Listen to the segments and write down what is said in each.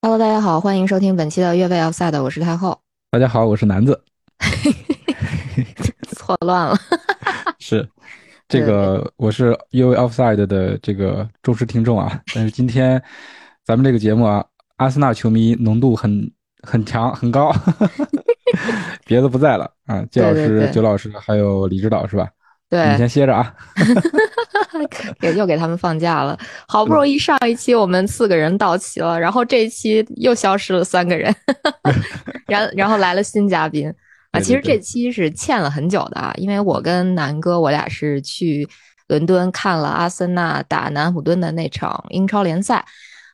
Hello，大家好，欢迎收听本期的越位 Offside，我是太后。大家好，我是南子。错乱了，是这个，我是越位 Offside 的这个忠实听众啊。但是今天咱们这个节目啊，阿森纳球迷浓度很很强很高，别的不在了啊。季老师、九老师还有李指导是吧？对，你先歇着啊。给又给他们放假了，好不容易上一期我们四个人到齐了，然后这一期又消失了三个人，然然后来了新嘉宾啊。其实这期是欠了很久的啊，因为我跟南哥我俩是去伦敦看了阿森纳打南普敦的那场英超联赛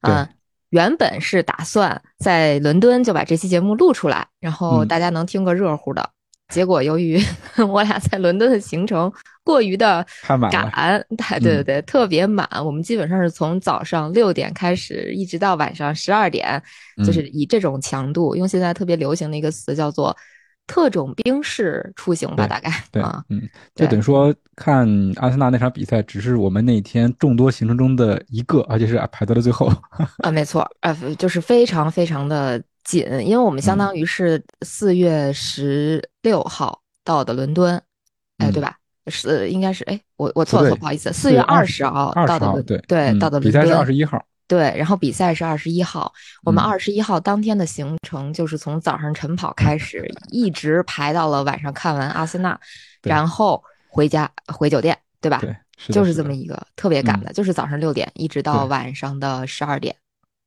啊，原本是打算在伦敦就把这期节目录出来，然后大家能听个热乎的。结果由于 我俩在伦敦的行程过于的赶，对对对对，特别满。我们基本上是从早上六点开始，一直到晚上十二点，就是以这种强度，用现在特别流行的一个词叫做“特种兵式”出行吧，大概对啊，嗯，就等于说看阿森纳那场比赛，只是我们那天众多行程中的一个，而且是排到了最后。啊，没错，啊，就是非常非常的。紧，因为我们相当于是四月十六号到的伦敦，哎，对吧？是应该是哎，我我错了，不好意思，四月二十号到的伦，对对，到的伦敦。比赛是二十一号，对，然后比赛是二十一号。我们二十一号当天的行程就是从早上晨跑开始，一直排到了晚上看完阿森纳，然后回家回酒店，对吧？对，就是这么一个特别赶的，就是早上六点一直到晚上的十二点，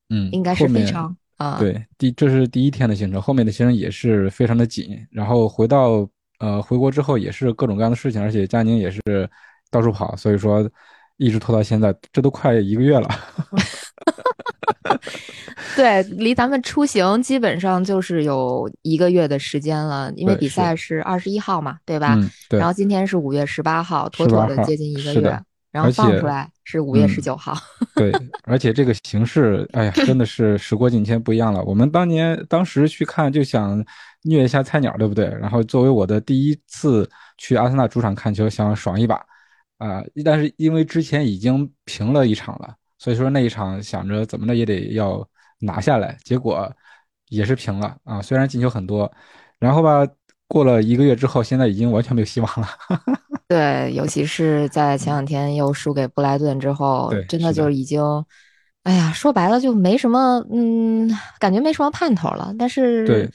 嗯，应该是非常。啊，对，第这是第一天的行程，后面的行程也是非常的紧。然后回到呃回国之后也是各种各样的事情，而且佳宁也是到处跑，所以说一直拖到现在，这都快一个月了。对，离咱们出行基本上就是有一个月的时间了，因为比赛是二十一号嘛，对吧？对。然后今天是五月十八号，妥妥的接近一个月。然后放出来是五月十九号。对，而且这个形式，哎呀，真的是时过境迁，不一样了。我们当年当时去看，就想虐一下菜鸟，对不对？然后作为我的第一次去阿森纳主场看球，想爽一把啊！但是因为之前已经平了一场了，所以说那一场想着怎么着也得要拿下来，结果也是平了啊。虽然进球很多，然后吧，过了一个月之后，现在已经完全没有希望了。对，尤其是在前两天又输给布莱顿之后，真的就已经，哎呀，说白了就没什么，嗯，感觉没什么盼头了。但是，对，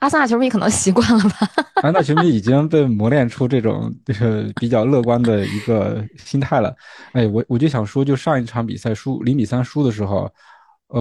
阿森纳球迷可能 习惯了吧？阿森纳球迷已经被磨练出这种就是比较乐观的一个心态了。哎，我我就想说，就上一场比赛输零比三输的时候，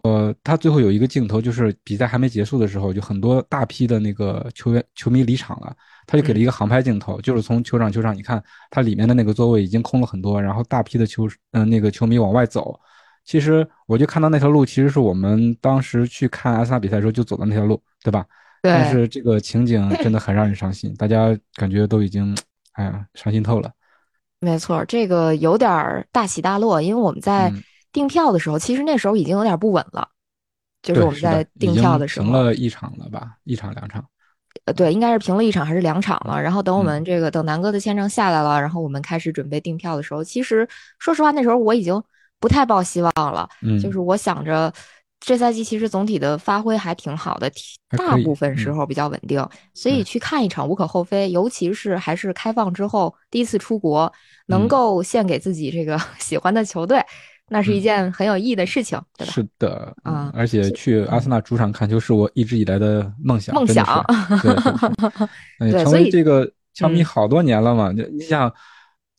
呃，他最后有一个镜头，就是比赛还没结束的时候，就很多大批的那个球员球迷离场了。他就给了一个航拍镜头，就是从球场球场，你看它里面的那个座位已经空了很多，然后大批的球嗯那个球迷往外走。其实我就看到那条路，其实是我们当时去看阿森纳比赛的时候就走的那条路，对吧？对。但是这个情景 真的很让人伤心，大家感觉都已经哎呀伤心透了。没错，这个有点大起大落，因为我们在订票的时候，其实那时候已经有点不稳了，就是我们在订票的时候停了一场了吧，一场两场。呃，对，应该是平了一场还是两场了。然后等我们这个等南哥的签证下来了，然后我们开始准备订票的时候，其实说实话，那时候我已经不太抱希望了。嗯，就是我想着这赛季其实总体的发挥还挺好的，大部分时候比较稳定，所以去看一场无可厚非。尤其是还是开放之后第一次出国，能够献给自己这个 喜欢的球队。那是一件很有意义的事情，对吧？是的，嗯，而且去阿森纳主场看球是我一直以来的梦想，梦想，对，成为这个球迷好多年了嘛。就你想，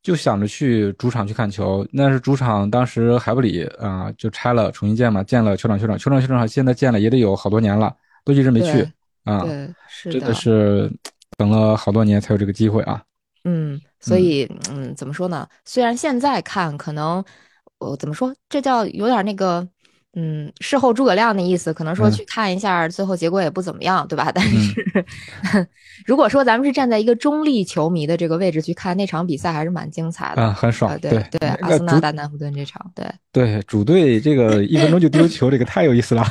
就想着去主场去看球，那是主场当时海布里啊就拆了重新建嘛，建了球场，球场，球场，球场，现在建了也得有好多年了，都一直没去啊，对，是真的是等了好多年才有这个机会啊。嗯，所以嗯，怎么说呢？虽然现在看可能。我怎么说？这叫有点那个，嗯，事后诸葛亮的意思。可能说去看一下，最后结果也不怎么样，对吧？但是，如果说咱们是站在一个中立球迷的这个位置去看那场比赛，还是蛮精彩的啊，很爽。对对，阿森纳打南普顿这场，对对，主队这个一分钟就丢球，这个太有意思了。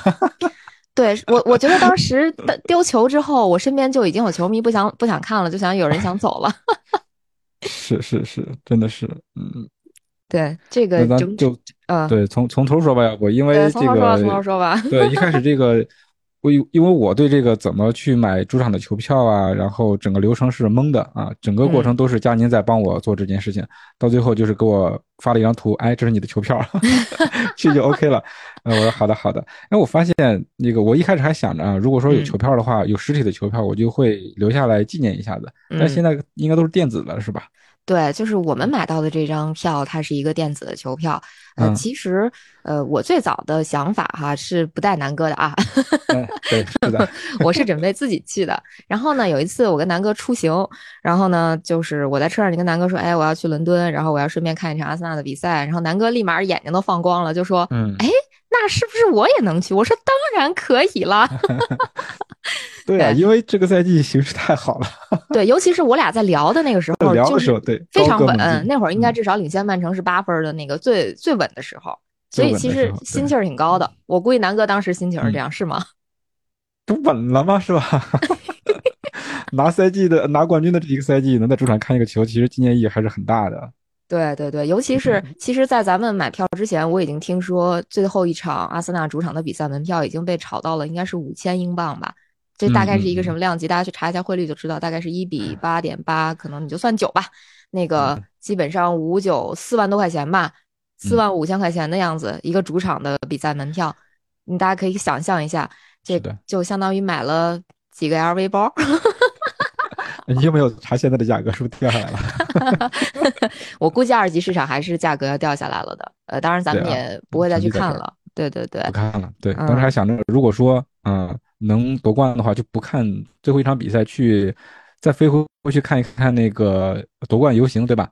对我，我觉得当时丢球之后，我身边就已经有球迷不想不想看了，就想有人想走了。是是是，真的是，嗯。对这个整那咱就啊，对从从头说吧，要不因为对，这从头说吧，从头个说吧。对一开始这个。我因因为我对这个怎么去买主场的球票啊，然后整个流程是懵的啊，整个过程都是佳宁在帮我做这件事情，到最后就是给我发了一张图，哎，这是你的球票，去就 OK 了。呃，我说好的好的。哎，我发现那个我一开始还想着啊，如果说有球票的话，有实体的球票，我就会留下来纪念一下子。但现在应该都是电子的，是吧？对，就是我们买到的这张票，它是一个电子的球票。呃，其实，呃，我最早的想法哈是不带南哥的啊。对，是的，我是准备自己去的。然后呢，有一次我跟南哥出行，然后呢，就是我在车上就跟南哥说，哎，我要去伦敦，然后我要顺便看一场阿森纳的比赛。然后南哥立马眼睛都放光了，就说，嗯，哎，那是不是我也能去？我说当然可以了。对啊，因为这个赛季形势太好了。对，尤其是我俩在聊的那个时候，聊的时候对非常稳。那会儿应该至少领先曼城是八分的那个最最稳的时候，所以其实心气儿挺高的。我估计南哥当时心情是这样，是吗？不稳了吗？是吧？拿赛季的拿冠军的这一个赛季，能在主场看一个球，其实纪念意义还是很大的。对对对，尤其是其实，在咱们买票之前，我已经听说最后一场阿森纳主场的比赛门票已经被炒到了，应该是五千英镑吧。这大概是一个什么量级？大家去查一下汇率就知道，大概是一比八点八，可能你就算九吧。那个基本上五九四万多块钱吧，四万五千块钱的样子，一个主场的比赛门票，你大家可以想象一下，这就相当于买了几个 LV 包。你有没有查现在的价格？是不是掉下来了？我估计二级市场还是价格要掉下来了的。呃，当然咱们也不会再去看了。对对对，不看了。对，当时还想着，如果说嗯。能夺冠的话，就不看最后一场比赛，去再飞回回去看一看那个夺冠游行，对吧？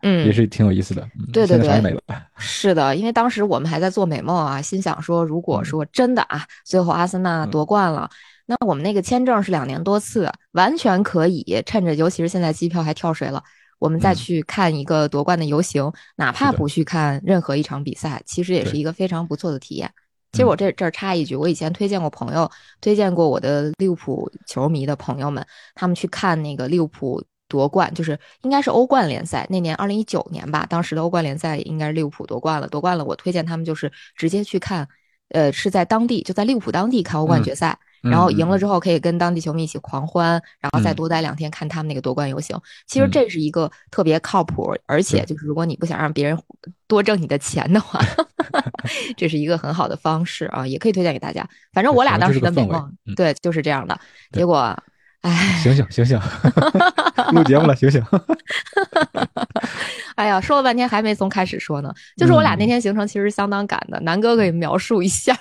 嗯，也是挺有意思的。对对对。是的，因为当时我们还在做美梦啊，心想说，如果说真的啊，最后阿森纳夺冠了，那我们那个签证是两年多次，完全可以趁着，尤其是现在机票还跳水了，我们再去看一个夺冠的游行，哪怕不去看任何一场比赛，其实也是一个非常不错的体验。其实我这这儿插一句，我以前推荐过朋友，推荐过我的利物浦球迷的朋友们，他们去看那个利物浦夺冠，就是应该是欧冠联赛那年二零一九年吧，当时的欧冠联赛应该是利物浦夺冠了，夺冠了，我推荐他们就是直接去看，呃，是在当地就在利物浦当地看欧冠决赛。然后赢了之后，可以跟当地球迷一起狂欢，然后再多待两天看他们那个夺冠游行。其实这是一个特别靠谱，而且就是如果你不想让别人多挣你的钱的话，这是一个很好的方式啊，也可以推荐给大家。反正我俩当时的美梦，对，就是这样的。结果，哎，醒醒醒醒，录节目了，醒醒。哎呀，说了半天还没从开始说呢。就是我俩那天行程其实相当赶的，南哥可以描述一下。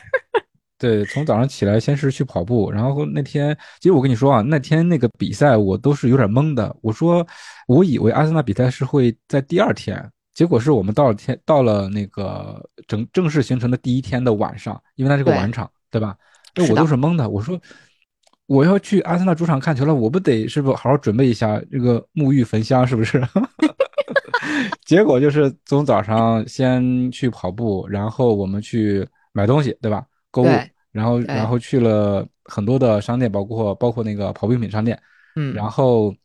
对，从早上起来先是去跑步，然后那天其实我跟你说啊，那天那个比赛我都是有点懵的。我说我以为阿森纳比赛是会在第二天，结果是我们到了天到了那个正正式行程的第一天的晚上，因为它是个晚场，对吧？那我都是懵的。我说我要去阿森纳主场看球了，我不得是不好好准备一下这个沐浴焚香，是不是？结果就是从早上先去跑步，然后我们去买东西，对吧？购物，然后然后去了很多的商店，包括包括那个跑步用品商店，嗯，然后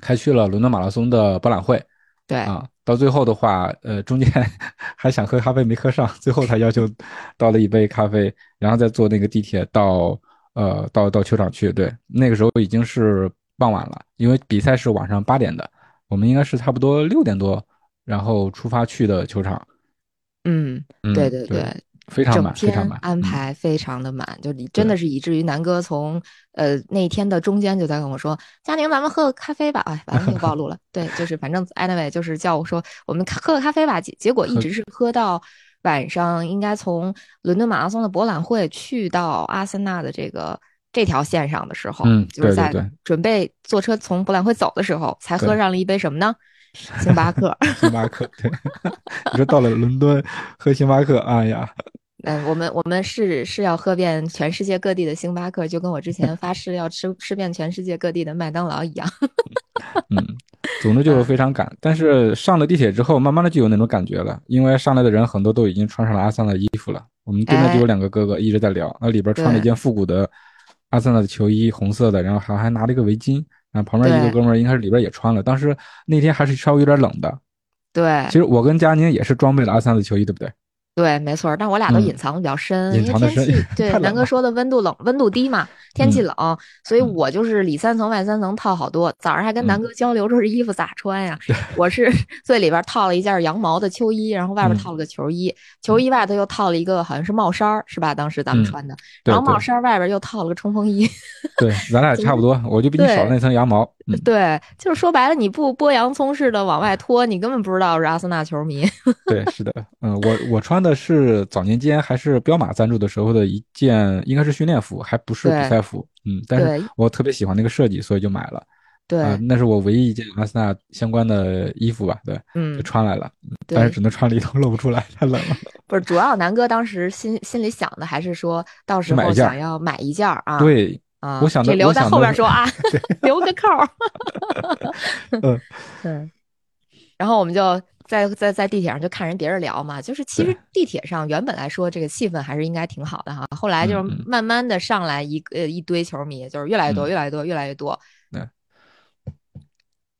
还去了伦敦马拉松的博览会，对。啊，到最后的话，呃，中间 还想喝咖啡没喝上，最后才要求倒了一杯咖啡，然后再坐那个地铁到呃到到球场去，对，那个时候已经是傍晚了，因为比赛是晚上八点的，我们应该是差不多六点多然后出发去的球场，嗯，对对。对。非常满，整天安排非常的满，就你真的是以至于南哥从呃那天的中间就在跟我说：“佳宁，咱们喝个咖啡吧。”哎，完了又暴露了。对，就是反正 anyway 就是叫我说我们喝个咖啡吧。结结果一直是喝到晚上，应该从伦敦马拉松的博览会去到阿森纳的这个这条线上的时候，嗯，就是在准备坐车从博览会走的时候，才喝上了一杯什么呢？星巴克。星巴克，对，你说到了伦敦喝星巴克，哎呀。嗯，我们我们是是要喝遍全世界各地的星巴克，就跟我之前发誓要吃吃遍全世界各地的麦当劳一样。嗯，总之就是非常赶，但是上了地铁之后，慢慢的就有那种感觉了，因为上来的人很多都已经穿上了阿森纳的衣服了。我们对面就有两个哥哥一直在聊，那里边穿了一件复古的阿森纳的球衣，红色的，然后还还拿了一个围巾。啊，旁边一个哥们儿应该是里边也穿了，当时那天还是稍微有点冷的。对其实我跟佳宁也是装备了阿森纳的球衣，对不对？对，没错，但我俩都嗯隐藏的比较深，因为天气对南哥说的温度冷，温度低嘛，天气嗯冷，所以嗯我就是里三层外三层套好多。早上还跟南嗯哥交流这衣服咋穿呀？我是最里边套了一件羊毛的秋衣，然后外边嗯套了个球衣，球衣外头又套了一个好像是帽衫儿，是吧？当时咱们嗯穿的，对然后帽衫儿外边又套了个冲锋衣。对，咱俩 差不多，我就比你少了那层羊毛。嗯，对，就是说白了，你不剥洋葱似的往外拖，你根本不知道是阿森纳球迷。对，是的，嗯，我我穿的是早年间还是彪马赞助的时候的一件，应该是训练服，还不是比赛服。嗯，但是我特别喜欢那个设计，所以就买了。对，啊，那是我唯一一件阿森纳相关的衣服吧？对，就嗯，穿来了，但是只能穿里头，露不出来，太冷了。不是，主要南哥当时心心里想的还是说到时候想要买一件啊。对，啊，我想的这留在后边说啊，留个扣儿。嗯嗯，然后我们就在在在地铁上就看人别人聊嘛，就是其实地铁上原本来说这个气氛还是应该挺好的哈，后来就是慢慢的上来一个呃一堆球迷，就是越来越多，嗯越来越多，越来越多。对。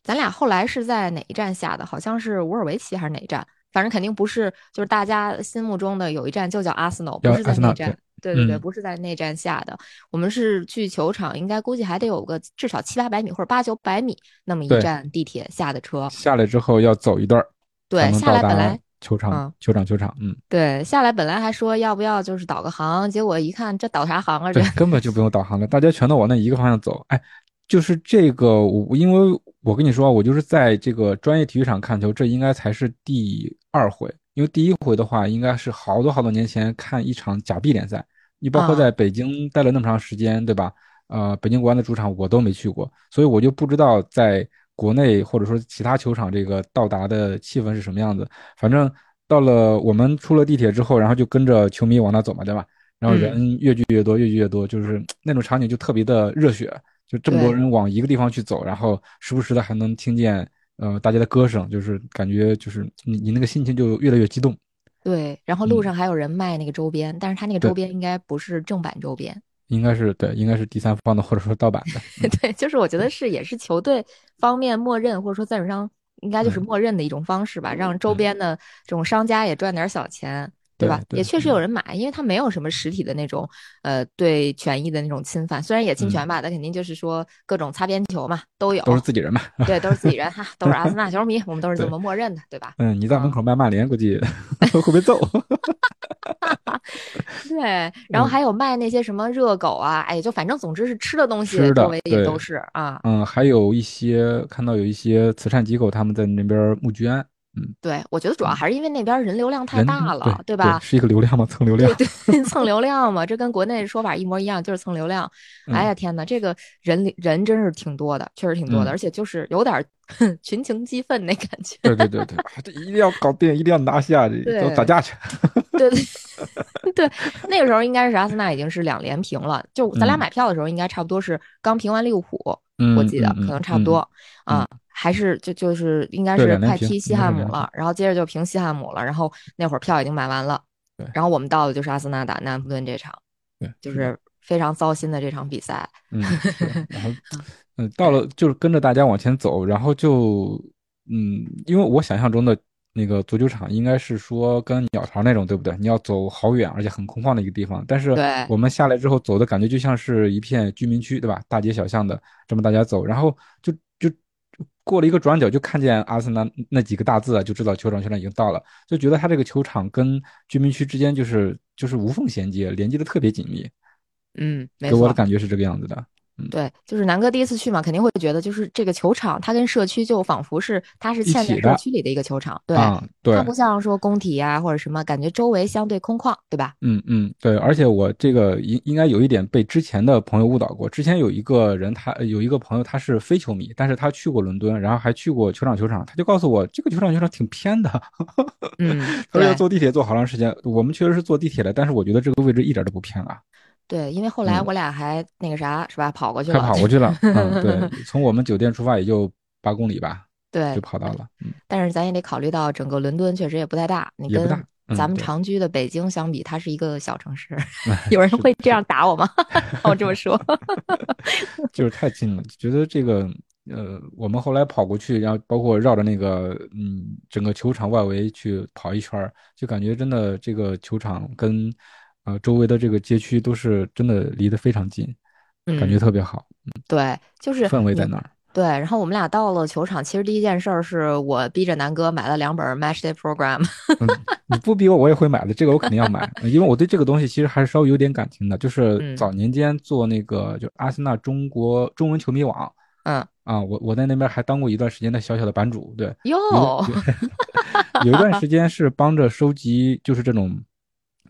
咱俩后来是在哪一站下的？好像是乌尔维奇还是哪一站？反正肯定不是，就是大家心目中的有一站就叫阿森纳，不是在那站。对对对，嗯不是在内站下的。我们是去球场，应该估计还得有个至少七八百米或者八九百米那么一站地铁下的车。下来之后要走一段儿，对，下来本来球场嗯，球场，球场。嗯，对下来本来还说要不要就是导个航，结果一看这导啥航啊？这对，根本就不用导航了，大家全都往那一个方向走。哎，就是这个，我因为我跟你说，我就是在这个专业体育场看球，这应该才是第二回，因为第一回的话，应该是好多好多年前看一场假币联赛。你包括啊在北京待了那么长时间，对吧？呃，北京国安的主场我都没去过，所以我就不知道在国内或者说其他球场这个到达的气氛是什么样子。反正到了我们出了地铁之后，然后就跟着球迷往那走嘛，对吧？然后嗯人越聚越多，越聚越多，就是那种场景就特别的热血，就这么多人往一个地方去走，然后时不时的还能听见呃大家的歌声，就是感觉就是你你那个心情就越来越激动。对，然后路嗯上还有人卖那个周边，但是他那个周边应该不是正版周边。应该是对，应该是第三方的或者说盗版的。对，就是我觉得是也是球队方面默认，或者说赞助商应该就是嗯默认的一种方式吧，让周嗯边的这种商家也赚点小钱。对吧？对也确实有嗯人买，因为他没有什么实体的那种，呃，对权益的那种侵犯。虽然也侵权吧，但肯定就是说各种擦边球嘛，都有。嗯都是自己人嘛。对，都是自己人 哈，都是阿森纳球迷，我们都是这么默认的，对吧？嗯，你在门口卖曼联，估计 会被揍。对，然后嗯还有卖那些什么热狗啊，哎，就反正总之是吃的东西，的周围也都是啊。嗯，还有一些看到有一些慈善机构他们在那边募捐，对，我觉得主要还是因为那边人流量太大了，对吧？是一个流量嘛，蹭流量。对对，蹭流量嘛，这跟国内说法一模一样，就是蹭流量。哎呀天呐，这个人人真是挺多的，确实挺多的，嗯而且就是有点 群情激愤那感觉。对对对对，一定要搞定，一定要拿下，都打架去。对对对，那个时候应该是阿森纳已经是两连平了，就咱俩嗯买票的时候，应该差不多是刚平完利物浦，嗯，我记得嗯可能差不多啊。还是就就是应该是快踢西汉姆了，然后接着就平西汉姆了，然后那会儿票已经买完了对，然后我们到的就是阿森纳打南安普顿这场，对，就是非常糟心的这场比赛。嗯，是然后 嗯，到了就是跟着大家往前走，然后就嗯，因为我想象中的那个足球场应该是说跟鸟巢那种，对不对？你要走好远，而且很空旷的一个地方。但是对我们下来之后走的感觉就像是一片居民区，对吧？大街小巷的这么大家走，然后就就过了一个转角，就看见阿森纳那几个大字啊，就知道球场球场已经到了，就觉得它这个球场跟居民区之间就是就是无缝衔接，连接的特别紧密，嗯，给我的，感觉是这个样子的。对，就是南哥第一次去嘛，肯定会觉得就是这个球场，它跟社区就仿佛是它是嵌在社区里的一个球场，对，啊，对它，不像说工体啊、或者什么，感觉周围相对空旷，对吧？嗯嗯，对，而且我这个应应该有一点被之前的朋友误导过。之前有一个人他，有一个朋友，他是非球迷，但是他去过伦敦，然后还去过球场球场，他就告诉我，这个球场球场挺偏的，嗯，他说要坐地铁坐好长时间。我们确实是坐地铁的，但是我觉得这个位置一点都不偏啊，对，因为后来嗯我俩还那个啥，是吧？跑过去了，快跑过去了。嗯，对，从我们酒店出发也就八公里吧，对就，跑到了。嗯，但是咱也得考虑到整个伦敦确实也不太大，你跟咱们对常居的北京相比，它是一个小城市。有人会这样打我吗？我这么说，就是太近了，觉得这个呃，我们后来跑过去，然后包括绕着那个嗯整个球场外围去跑一圈儿，就感觉真的这个球场跟呃周围的这个街区都是真的离得非常近，感觉嗯，特别好，对，就是氛围在那儿。对，然后我们俩到了球场，其实第一件事儿是我逼着南哥买了两本 Match Day Program。嗯，你不逼我，我也会买的。这个我肯定要买，因为我对这个东西其实还是稍微有点感情的。就是嗯早年间做那个，就阿森纳中国中文球迷网嗯，啊，我我在那边还当过一段时间的小小的版主。对，哟，有 有一段时间是帮着收集，就是这种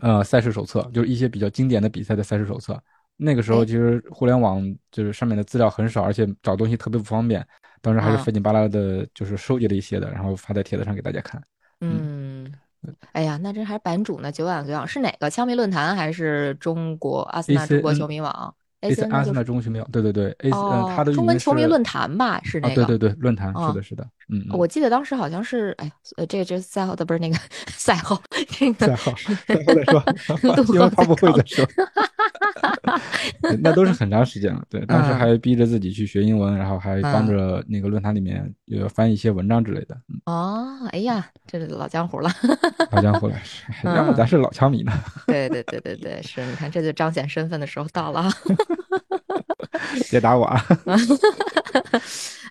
呃赛事手册，就是一些比较经典的比赛的赛事手册。那个时候哎其实互联网就是上面的资料很少，而且找东西特别不方便。当时还是啊费劲巴拉的，就是收集了一些的，然后发在帖子上给大家看。嗯，嗯，哎呀，那这还是版主呢，久仰久仰。是哪个枪迷论坛还是中国阿森纳中国球迷网 A C？ACN 阿森纳中文球迷网，对对对，A C 嗯，它的，中文球迷论坛吧？是啊，那个。对对对，论坛是哦的，是的，嗯嗯，我记得当时好像是，哎，呃，这个这赛后的不是那个 赛后，那个赛后 赛后再说杜，新闻发布会再再说，对 那都是很长时间了。对，当时嗯还逼着自己去学英文，然后还帮嗯着那个论坛里面呃翻译一些文章之类的。嗯，哦，哎呀，这是老江湖了。老江 湖了，是 要么咱是老枪迷呢。对对对对对，是，你看这就彰显身份的时候到了啊。别打我啊！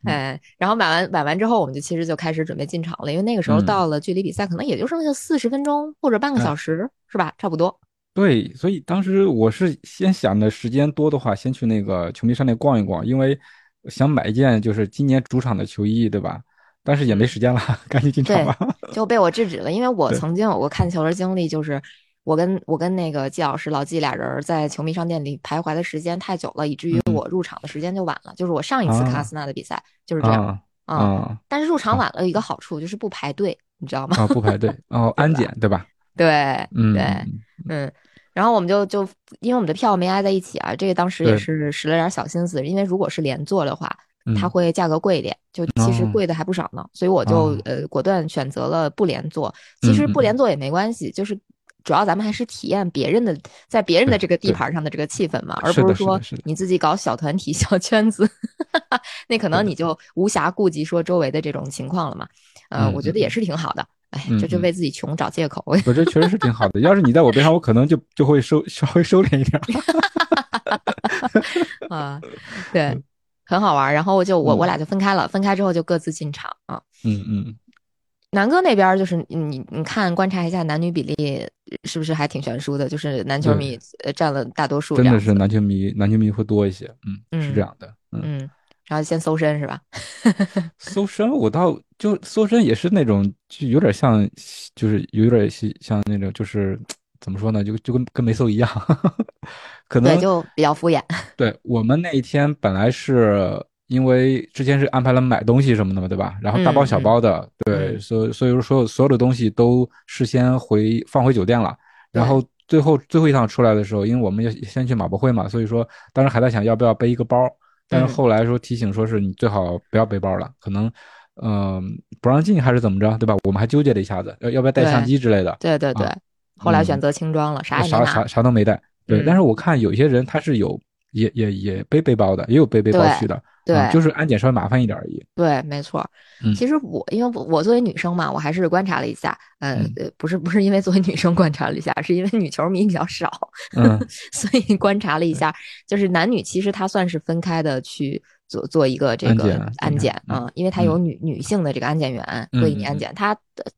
哎，然后买完买完之后，我们就其实就开始准备进场了，因为那个时候嗯到了距离比赛可能也就剩下四十分钟或者半个哎小时，是吧？差不多。对，所以当时我是先想的时间多的话，先去那个球迷商店逛一逛，因为想买一件就是今年主场的球衣，对吧？但是也没时间了，赶紧进场对吧。就被我制止了，因为我曾经有过看球的经历，就是我跟我跟那个季老师老季俩人在球迷商店里徘徊的时间太久了，以至于嗯我入场的时间就晚了。就是我上一次看啊阿森纳的比赛就是这样啊但是入场晚了有一个好处就是不排队，你知道吗？啊！不排队 哦，安检对吧？对嗯，对，嗯嗯，然后我们就就因为我们的票没挨在一起啊，这个当时也是使了点小心思，因为如果是连坐的话，它嗯。会价格贵一点，就其实哦。贵的还不少呢，所以我就哦。呃果断选择了不连坐。其实不连坐也没关系，就是主要咱们还是体验别人的在别人的这个地对。盘上的这个气氛嘛，而不是说你自己搞小团体、小圈子，那可能你就无暇顾及说周围的这种情况了嘛。呃，嗯我觉得也嗯。是挺好的。哎，嗯嗯这就为自己穷找借口。我这确实是挺好的。要是你在我边上，我可能就就会收稍微收敛一点儿。啊，对，很好玩。然后就我我嗯俩就分开了，分开之后就各自进场啊。嗯嗯，南哥那边就是你你看观察一下男女比例是不是还挺悬殊的？就是男球迷呃占了大多数真的是男球迷，男球迷会多一些。嗯，是嗯这样的。嗯，嗯，然后先搜身是吧？搜身我倒就搜身也是那种，就有点像，就是有点像像那种，就是怎么说呢，就就跟跟没搜一样。可能对，就比较敷衍。对我们那一天本来是因为之前是安排了买东西什么的嘛，对吧？然后大包小包的，对，嗯所以所以说所有所有的东西都事先回放回酒店了，然后最后最后一趟出来的时候，因为我们要先去马博会嘛，所以说当时还在想要不要背一个包，但是嗯后来说提醒说是你最好不要背包了，可能嗯、不让进还是怎么着，对吧？我们还纠结了一下子，要要不要带相机之类的，对对对，啊后来选嗯择轻装了，啥也没啥啥。啥都没带。对，嗯但是我看有些人他是有也也也背背包的，也有背背包去的，对。啊就是安检稍微麻烦一点而已。对，没错。嗯。其实我因为我我作为女生嘛，我还是观察了一下，呃嗯。呃，不是不是因为作为女生观察了一下，是因为女球迷比较少，嗯。所以观察了一下，就是男女其实它算是分开的去做做一个这个安检啊，因为它有女女性的这个安检员为你安检，它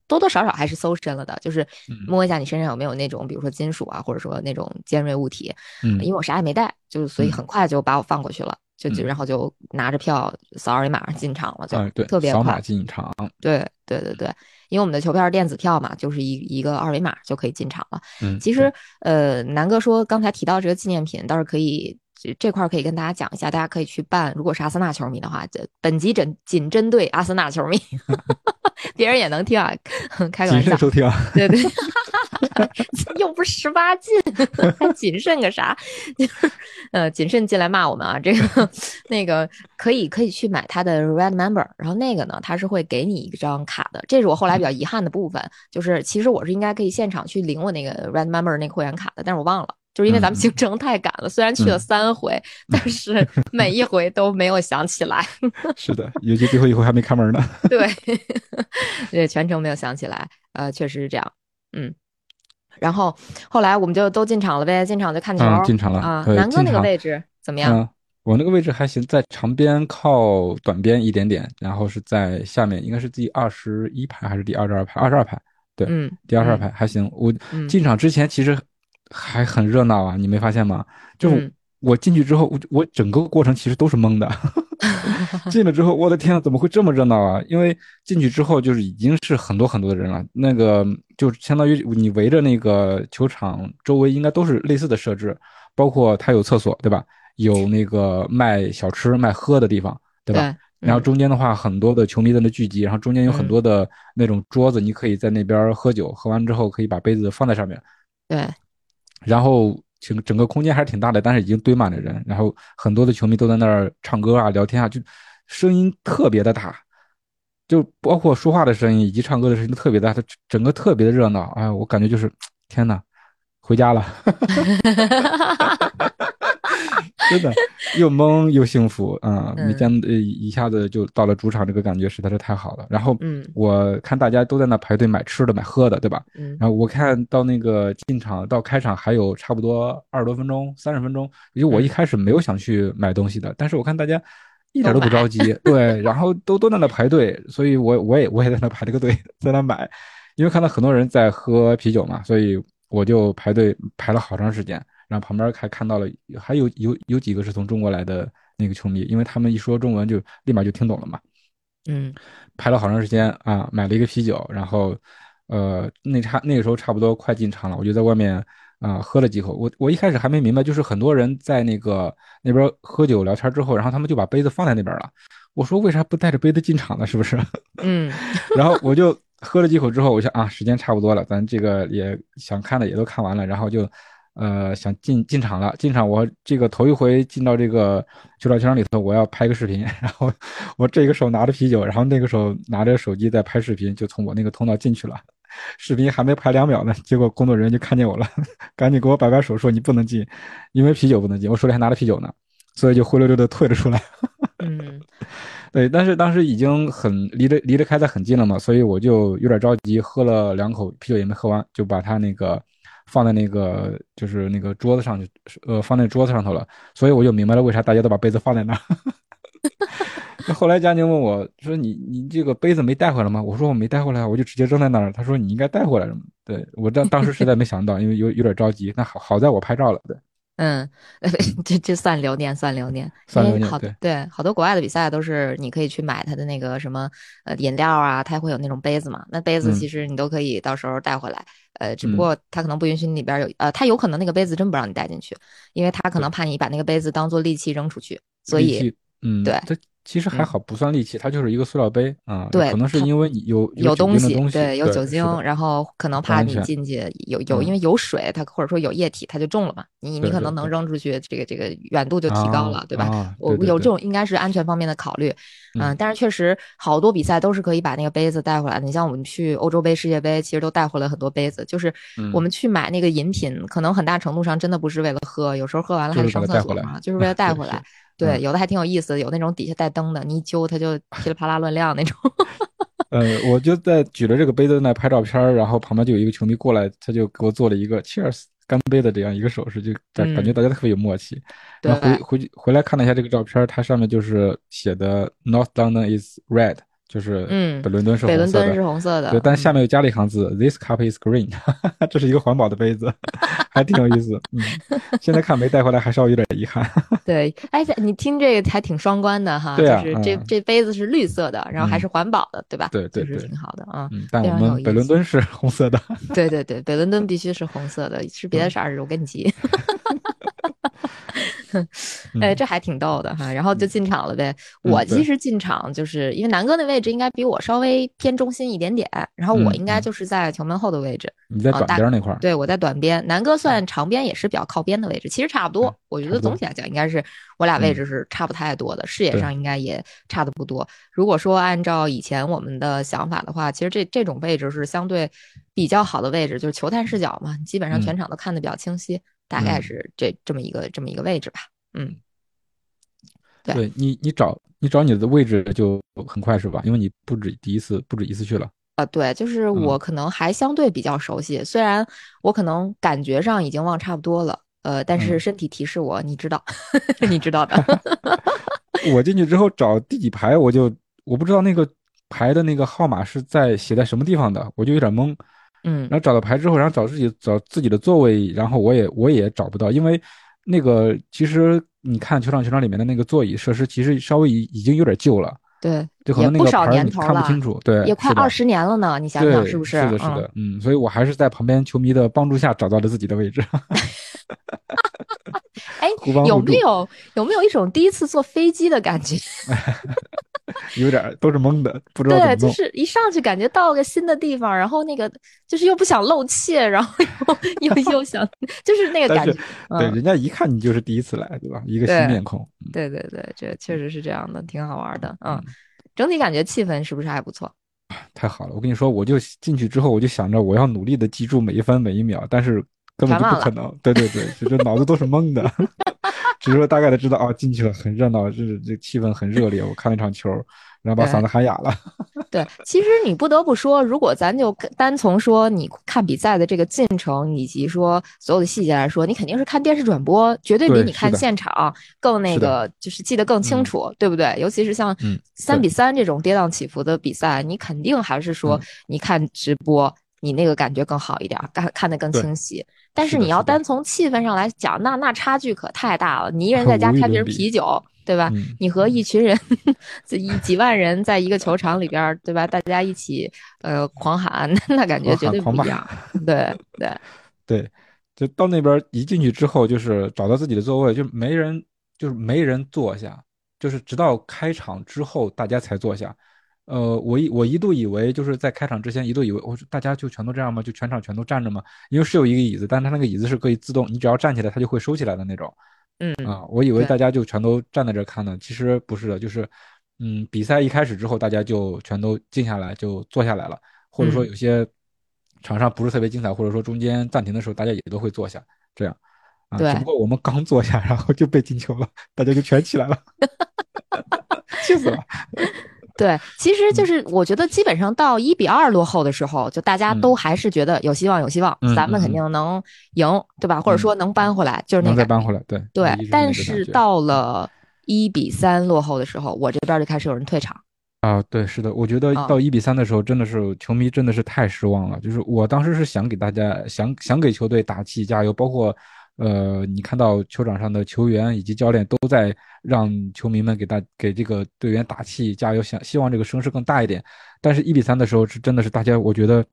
多多少少还是搜身了的，就是嗯。摸一下你身上有没有那种比如说金属啊，或者说那种尖锐物体，嗯。因为我啥也没带，就是所以嗯。很快就把我放过去了。就就嗯然后就拿着票扫二维码进场了，就啊，对，特别扫码快。进场。对对对对，因为我们的球票是电子票嘛，就是一一个二维码就可以进场了。嗯，其实，呃，南哥说刚才提到这个纪念品，倒是可以这这块儿可以跟大家讲一下，大家可以去办。如果是阿森纳球迷的话，这本集针仅针对阿森纳球迷，别人也能听啊，开个玩笑谨慎。收听啊。对对，又不是十八禁，还谨慎个啥？就是呃，谨慎进来骂我们啊！这个那个可以可以去买他的 Red Member，然后那个呢，他是会给你一张卡的，这是我后来比较遗憾的部分，就是其实我是应该可以现场去领我那个 Red Member 那个会员卡的，但是我忘了。就是因为咱们行程太赶了，虽然去了三回，但是每一回都没有想起来。是的，尤其最后一回还没开门呢。对，对，全程没有想起来，呃，确实是这样。嗯，然后后来我们就都进场了呗，进场就看球。进场了啊，南哥那个位置怎么样？我那个位置还行，在长边靠短边一点点，然后是在下面，应该是第二十一排还是第二十二排？二十二排，对，嗯，第二十二排还行。我进场之前其实还很热闹啊，你没发现吗？就我进去之后，我我整个过程其实都是懵的。进了之后，我的天啊，怎么会这么热闹啊？因为进去之后就是已经是很多很多的人了，那个就相当于你围着那个球场周围应该都是类似的设置，包括它有厕所，对吧？有那个卖小吃、卖喝的地方，对吧？然后中间的话，很多的球迷在那聚集，然后中间有很多的那种桌子，你可以在那边喝酒，喝完之后可以把杯子放在上面。对。然后整整个空间还是挺大的，但是已经堆满了人，然后很多的球迷都在那儿唱歌啊、聊天啊，就声音特别的大，就包括说话的声音以及唱歌的声音都特别大，它整个特别的热闹。哎，我感觉就是天呐，回家了。真的又懵又幸福啊！没见呃一下子就到了主场，这个感觉实在是太好了。然后，嗯，我看大家都在那排队买吃的、买喝的，对吧？嗯。然后我看到那个进场到开场还有差不多二十多分钟、三十分钟。因为我一开始没有想去买东西的，但是我看大家一点都不着急，对，然后都都在那排队，所以我我也我也在那排这个队，在那买，因为看到很多人在喝啤酒嘛，所以我就排队排了好长时间。然后旁边还看到了，还有有有几个是从中国来的那个球迷，因为他们一说中文就立马就听懂了嘛。嗯，排了好长时间啊，买了一个啤酒，然后，呃，那差那个时候差不多快进场了，我就在外面啊喝了几口。我我一开始还没明白，就是很多人在那个那边喝酒聊天之后，然后他们就把杯子放在那边了。我说为啥不带着杯子进场呢？是不是？嗯，然后我就喝了几口之后，我想啊，时间差不多了，咱这个也想看的也都看完了，然后就。呃，想进进场了，进场我这个头一回进到这个球场里头，我要拍个视频，然后我这个手拿着啤酒，然后那个手拿着手机在拍视频，就从我那个通道进去了。视频还没拍两秒呢，结果工作人员就看见我了，赶紧给我摆摆手说你不能进，因为啤酒不能进，我手里还拿着啤酒呢，所以就灰溜溜的退了出来。嗯，对，但是当时已经很离得离得开的很近了嘛，所以我就有点着急，喝了两口啤酒也没喝完，就把他那个。放在那个就是那个桌子上，就呃放在桌子上头了，所以我就明白了为啥大家都把杯子放在那儿。后来佳宁问我说：“你你这个杯子没带回来吗？”我说：“我没带回来，我就直接扔在那儿。”他说：“你应该带回来什么？”对我当当时实在没想到，因为有有点着急。那好好在我拍照了，对。嗯，这这算留念，算留念。算留念。好，对，好多国外的比赛都是你可以去买他的那个什么呃饮料啊，他会有那种杯子嘛。那杯子其实你都可以到时候带回来，呃，只不过他可能不允许你里边有呃，他有可能那个杯子真不让你带进去，因为他可能怕你把那个杯子当做利器扔出去，所以嗯，对。其实还好，不算利器，它就是一个塑料杯啊。对，可能是因为你有有东西，对，有酒精，然后可能怕你进去有有，因为有水，它或者说有液体，它就重了嘛。你你可能能扔出去，这个这个远度就提高了，对吧？我有这种应该是安全方面的考虑，嗯。但是确实好多比赛都是可以把那个杯子带回来的。你像我们去欧洲杯、世界杯，其实都带回来很多杯子。就是我们去买那个饮品，可能很大程度上真的不是为了喝，有时候喝完了还是上厕所嘛，就是为了带回来。对，有的还挺有意思的，有那种底下带灯的，你一揪它就噼里啪啦乱亮那种。呃，我就在举着这个杯子那拍照片，然后旁边就有一个球迷过来，他就给我做了一个 cheers 干杯的这样一个手势，就感感觉大家特别有默契。然后回回回来看了一下这个照片，它上面就是写的 North London is red。就是嗯，北伦敦是北伦敦是红色的，对，但下面又加了一行字，This cup is green，这是一个环保的杯子，还挺有意思。嗯，现在看没带回来，还稍微有点遗憾。对，哎，你听这个还挺双关的哈，就是这这杯子是绿色的，然后还是环保的，对吧？对对对，挺好的啊。但我们北伦敦是红色的。对对对，北伦敦必须是红色的，是别的色儿我跟你急。哎，这还挺逗的哈，然后就进场了呗。我其实进场就是因为南哥那位置应该比我稍微偏中心一点点，然后我应该就是在球门后的位置。你在短边那块儿？对，我在短边。南哥算长边，也是比较靠边的位置，其实差不多。我觉得总体来讲，应该是我俩位置是差不太多的，视野上应该也差的不多。如果说按照以前我们的想法的话，其实这这种位置是相对比较好的位置，就是球探视角嘛，基本上全场都看得比较清晰。大概是这这么一个这么一个位置吧。嗯，对对你你找你找你的位置就很快是吧？因为你不止第一次不止一次去了。啊，对，就是我可能还相对比较熟悉，虽然我可能感觉上已经忘差不多了，呃，但是身体提示我，你知道，你知道的。我进去之后找第几排，我就我不知道那个排的那个号码是在写在什么地方的，我就有点懵。嗯，然后找到牌之后，然后找自己找自己的座位，然后我也我也找不到，因为那个其实你看球场球场里面的那个座椅设施，其实稍微已已经有点旧了。对，就可能那个牌你看不清楚，对，也快二十年了呢，你想想是不是？是的，是的，嗯，所以我还是在旁边球迷的帮助下找到了自己的位置。哎，有没有有没有一种第一次坐飞机的感觉？有点都是懵的，不知道对，就是一上去感觉到了个新的地方，然后那个就是又不想露怯，然后又 又又想，就是那个感觉。对，人家一看你就是第一次来，对吧？一个新面孔。对对对，这确实是这样的，挺好玩的。嗯，整体感觉气氛是不是还不错？太好了！我跟你说，我就进去之后，我就想着我要努力的记住每一分每一秒，但是。根本就不可能，对对对，就这脑子都是懵的，只是说大概的知道啊，进去了很热闹，这这气氛很热烈，我看了一场球。然后把嗓子喊哑了。对，其实你不得不说，如果咱就单从说你看比赛的这个进程以及说所有的细节来说，你肯定是看电视转播，绝对比你看现场更那个，就是记得更清楚，对不对？尤其是像三比三这种跌宕起伏的比赛，你肯定还是说你看直播，你那个感觉更好一点，看看得更清晰。但是你要单从气氛上来讲，那那差距可太大了。你一人在家开瓶啤酒。对吧？你和一群人，一几万人在一个球场里边，对吧？大家一起呃狂喊，那感觉绝对不一样。对 对对，就到那边一进去之后，就是找到自己的座位，就没人，就是没人坐下，就是直到开场之后大家才坐下。呃，我一我一度以为就是在开场之前一度以为，我说大家就全都这样吗？就全场全都站着吗？因为是有一个椅子，但它那个椅子是可以自动，你只要站起来，它就会收起来的那种。嗯啊，我以为大家就全都站在这看呢，其实不是的，就是，嗯，比赛一开始之后，大家就全都静下来，就坐下来了，或者说有些场上不是特别精彩，或者说中间暂停的时候，大家也都会坐下，这样，啊，只不过我们刚坐下，然后就被进球了，大家就全起来了，气死了。对，其实就是我觉得基本上到一比二落后的时候，就大家都还是觉得有希望，有希望，咱们肯定能赢，对吧？或者说能扳回来，就是那能再扳回来，对对。但是到了一比三落后的时候，我这边就开始有人退场。啊，对，是的，我觉得到一比三的时候，真的是球迷真的是太失望了。就是我当时是想给大家想想给球队打气加油，包括。呃，你看到球场上的球员以及教练都在让球迷们给大给这个队员打气加油，想希望这个声势更大一点。但是，一比三的时候是真的是大家，我觉得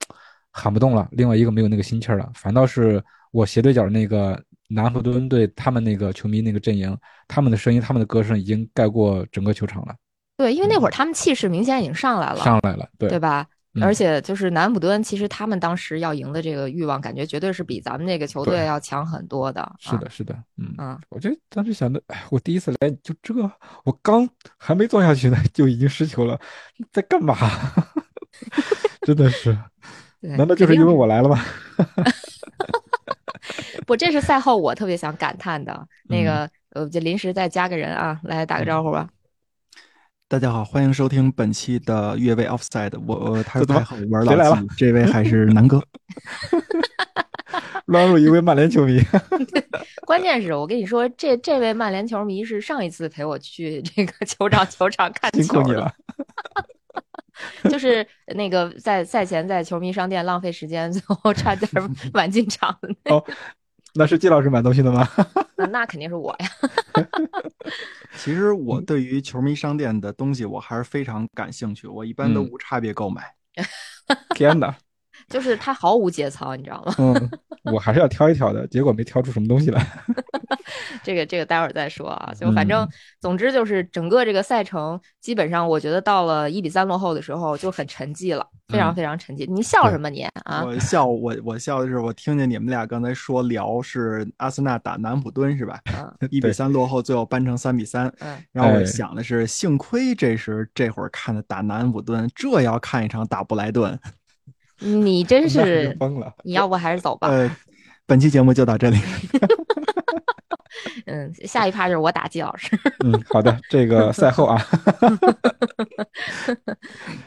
喊不动了。另外一个没有那个心气儿了，反倒是我斜对角那个南普敦队他们那个球迷那个阵营，他们的声音、他们的歌声已经盖过整个球场了。对，因为那会儿他们气势明显已经上来了，上来了，对对吧？而且就是南普敦，其实他们当时要赢的这个欲望，感觉绝对是比咱们这个球队要强很多的。是的，是的，嗯嗯，我就当时想着，哎，我第一次来就这，我刚还没坐下去呢，就已经失球了，在干嘛？真的是，难道就是因为我来了吗？不，这是赛后我特别想感叹的那个，呃，就临时再加个人啊，来打个招呼吧。大家好，欢迎收听本期的越位 Offside。我他是太好玩老几，这位还是南哥，乱入一位曼联球迷。关键是我跟你说，这这位曼联球迷是上一次陪我去这个球场球场看球，辛苦你了。就是那个在赛前在球迷商店浪费时间，最后差点晚进场的那。那是季老师买东西的吗？那那肯定是我呀。其实我对于球迷商店的东西我还是非常感兴趣，我一般都无差别购买。天哪！就是他毫无节操，你知道吗？嗯，我还是要挑一挑的，结果没挑出什么东西来。这个这个待会儿再说啊，就反正总之就是整个这个赛程，基本上我觉得到了一比三落后的时候就很沉寂了，非常非常沉寂。你笑什么你啊？我笑我我笑的是我听见你们俩刚才说聊是阿森纳打南普敦是吧？一比三落后，最后扳成三比三。嗯，然后我想的是，幸亏这时这会儿看的打南普敦，这要看一场打布莱顿。你真是疯了！你要不还是走吧。呃，本期节目就到这里。嗯，下一趴就是我打季老师。嗯，好的，这个赛后啊。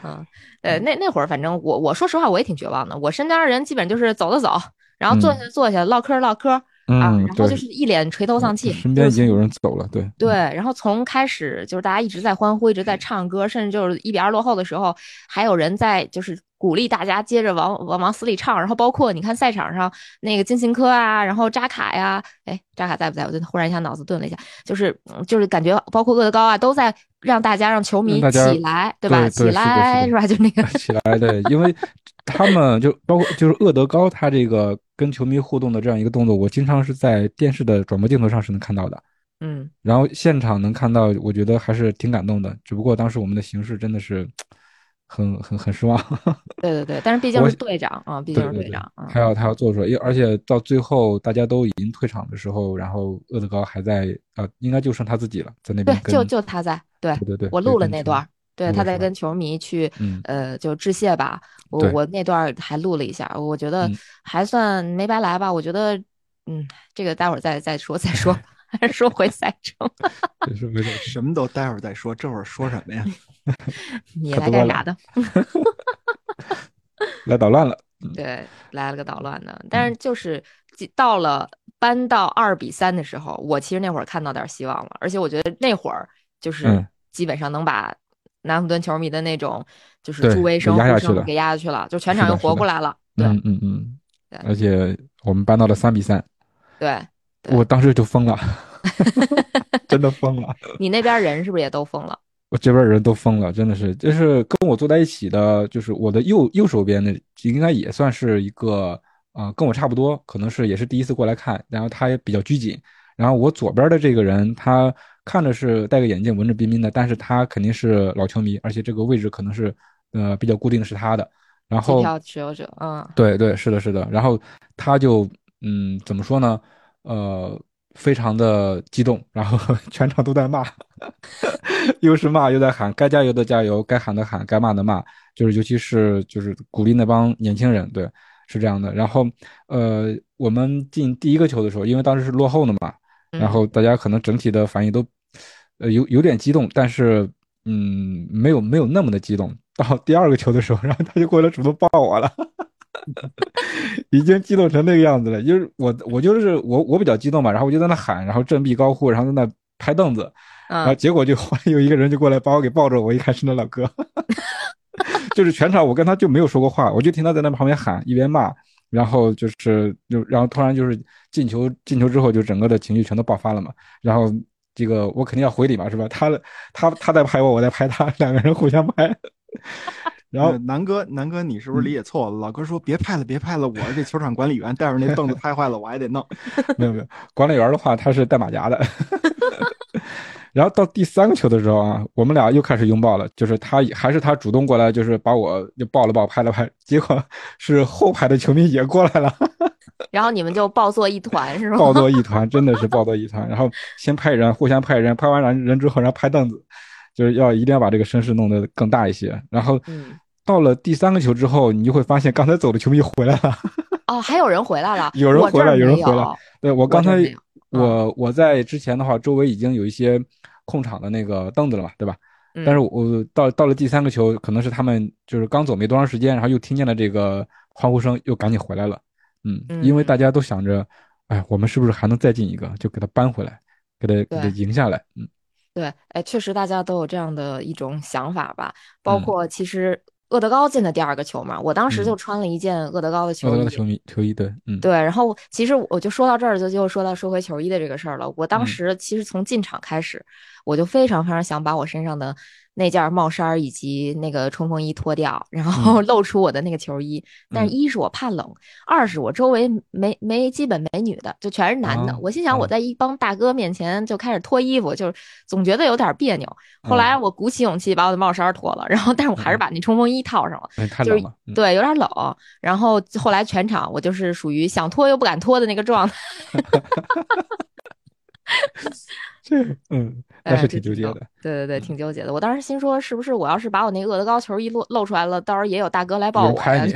嗯，呃，那那会儿反正我我说实话我也挺绝望的，我身边的人基本就是走的走，然后坐下坐下唠嗑唠嗑啊，然后就是一脸垂头丧气。身边已经有人走了，对对。然后从开始就是大家一直在欢呼，一直在唱歌，甚至就是一比二落后的时候，还有人在就是。鼓励大家接着往往往死里唱，然后包括你看赛场上那个金琴科啊，然后扎卡呀，哎，扎卡在不在？我就忽然一下脑子顿了一下，就是就是感觉包括厄德高啊，都在让大家让球迷起来，对吧？起来是吧？就那个 起来，对，因为他们就包括就是厄德高他这个跟球迷互动的这样一个动作，我经常是在电视的转播镜头上是能看到的，嗯，然后现场能看到，我觉得还是挺感动的，只不过当时我们的形式真的是。很很很失望，对对对，但是毕竟是队长啊，毕竟是队长，他要他要做出来，因而且到最后大家都已经退场的时候，然后厄德高还在啊，应该就剩他自己了，在那边。对，就就他在，对对对，我录了那段，对，他在跟球迷去，呃，就致谢吧，我我那段还录了一下，我觉得还算没白来吧，我觉得，嗯，这个待会儿再再说再说，还是说回赛程，没事没事什么都待会儿再说，这会儿说什么呀？你来干啥的？来捣乱了。对，来了个捣乱的。但是就是到了搬到二比三的时候，我其实那会儿看到点希望了。而且我觉得那会儿就是基本上能把南普顿球迷的那种就是助威声呼声给压下去了，就全场又活过来了。嗯嗯嗯。而且我们搬到了三比三。对。我当时就疯了，真的疯了。你那边人是不是也都疯了？我这边人都疯了，真的是，就是跟我坐在一起的，就是我的右右手边的，应该也算是一个啊，跟我差不多，可能是也是第一次过来看，然后他也比较拘谨。然后我左边的这个人，他看着是戴个眼镜，文质彬彬的，但是他肯定是老球迷，而且这个位置可能是呃比较固定的是他的。然后票持有者，嗯，对对，是的，是的。然后他就嗯，怎么说呢？呃。非常的激动，然后 全场都在骂，又是骂又在喊，该加油的加油，该喊的喊，该骂的骂，就是尤其是就是鼓励那帮年轻人，对，是这样的。然后，呃，我们进第一个球的时候，因为当时是落后的嘛，然后大家可能整体的反应都，呃，有有点激动，但是，嗯，没有没有那么的激动。到第二个球的时候，然后他就过来主动抱我了。已经激动成那个样子了，就是我，我就是我，我比较激动嘛，然后我就在那喊，然后振臂高呼，然后在那拍凳子，然后结果就有一个人就过来把我给抱着，我一看是那老哥，就是全场我跟他就没有说过话，我就听他在那旁边喊，一边骂，然后就是就然后突然就是进球，进球之后就整个的情绪全都爆发了嘛，然后这个我肯定要回礼嘛，是吧？他他他在拍我，我在拍他，两个人互相拍。然后南哥，南哥，你是不是理解错了？老哥说别拍了，别拍了，我是这球场管理员，待会儿那凳子拍坏了，我还得弄。没有没有，管理员的话他是带马甲的。然后到第三个球的时候啊，我们俩又开始拥抱了，就是他还是他主动过来，就是把我就抱了抱，拍了拍，结果是后排的球迷也过来了。然后你们就抱作一团是吗？抱作一团，真的是抱作一团。然后先拍人，互相拍人，拍完人人之后，然后拍凳子。就是要一定要把这个声势弄得更大一些，然后到了第三个球之后，你就会发现刚才走的球迷回来了。哦，还有人回来了，有人回来，有人回来。对我刚才我我在之前的话，周围已经有一些控场的那个凳子了嘛，对吧？但是我到到了第三个球，可能是他们就是刚走没多长时间，然后又听见了这个欢呼声，又赶紧回来了。嗯，因为大家都想着，哎，我们是不是还能再进一个，就给他扳回来，给他给他赢下来。嗯。对，哎，确实大家都有这样的一种想法吧。包括其实厄德高进的第二个球嘛，我当时就穿了一件厄德高的球衣。球迷球衣，对，嗯，对。然后其实我就说到这儿，就就说到收回球衣的这个事儿了。我当时其实从进场开始，我就非常非常想把我身上的。那件帽衫以及那个冲锋衣脱掉，然后露出我的那个球衣。但是，一是我怕冷，二是我周围没没基本没女的，就全是男的。我心想，我在一帮大哥面前就开始脱衣服，就是总觉得有点别扭。后来我鼓起勇气把我的帽衫脱了，然后但是我还是把那冲锋衣套上了，就是对有点冷。然后后来全场我就是属于想脱又不敢脱的那个状态。这 嗯，那是挺纠结的。对对对，挺纠结的。我当时心说，是不是我要是把我那个厄德高球一露露出来了，到时候也有大哥来抱我？拍你，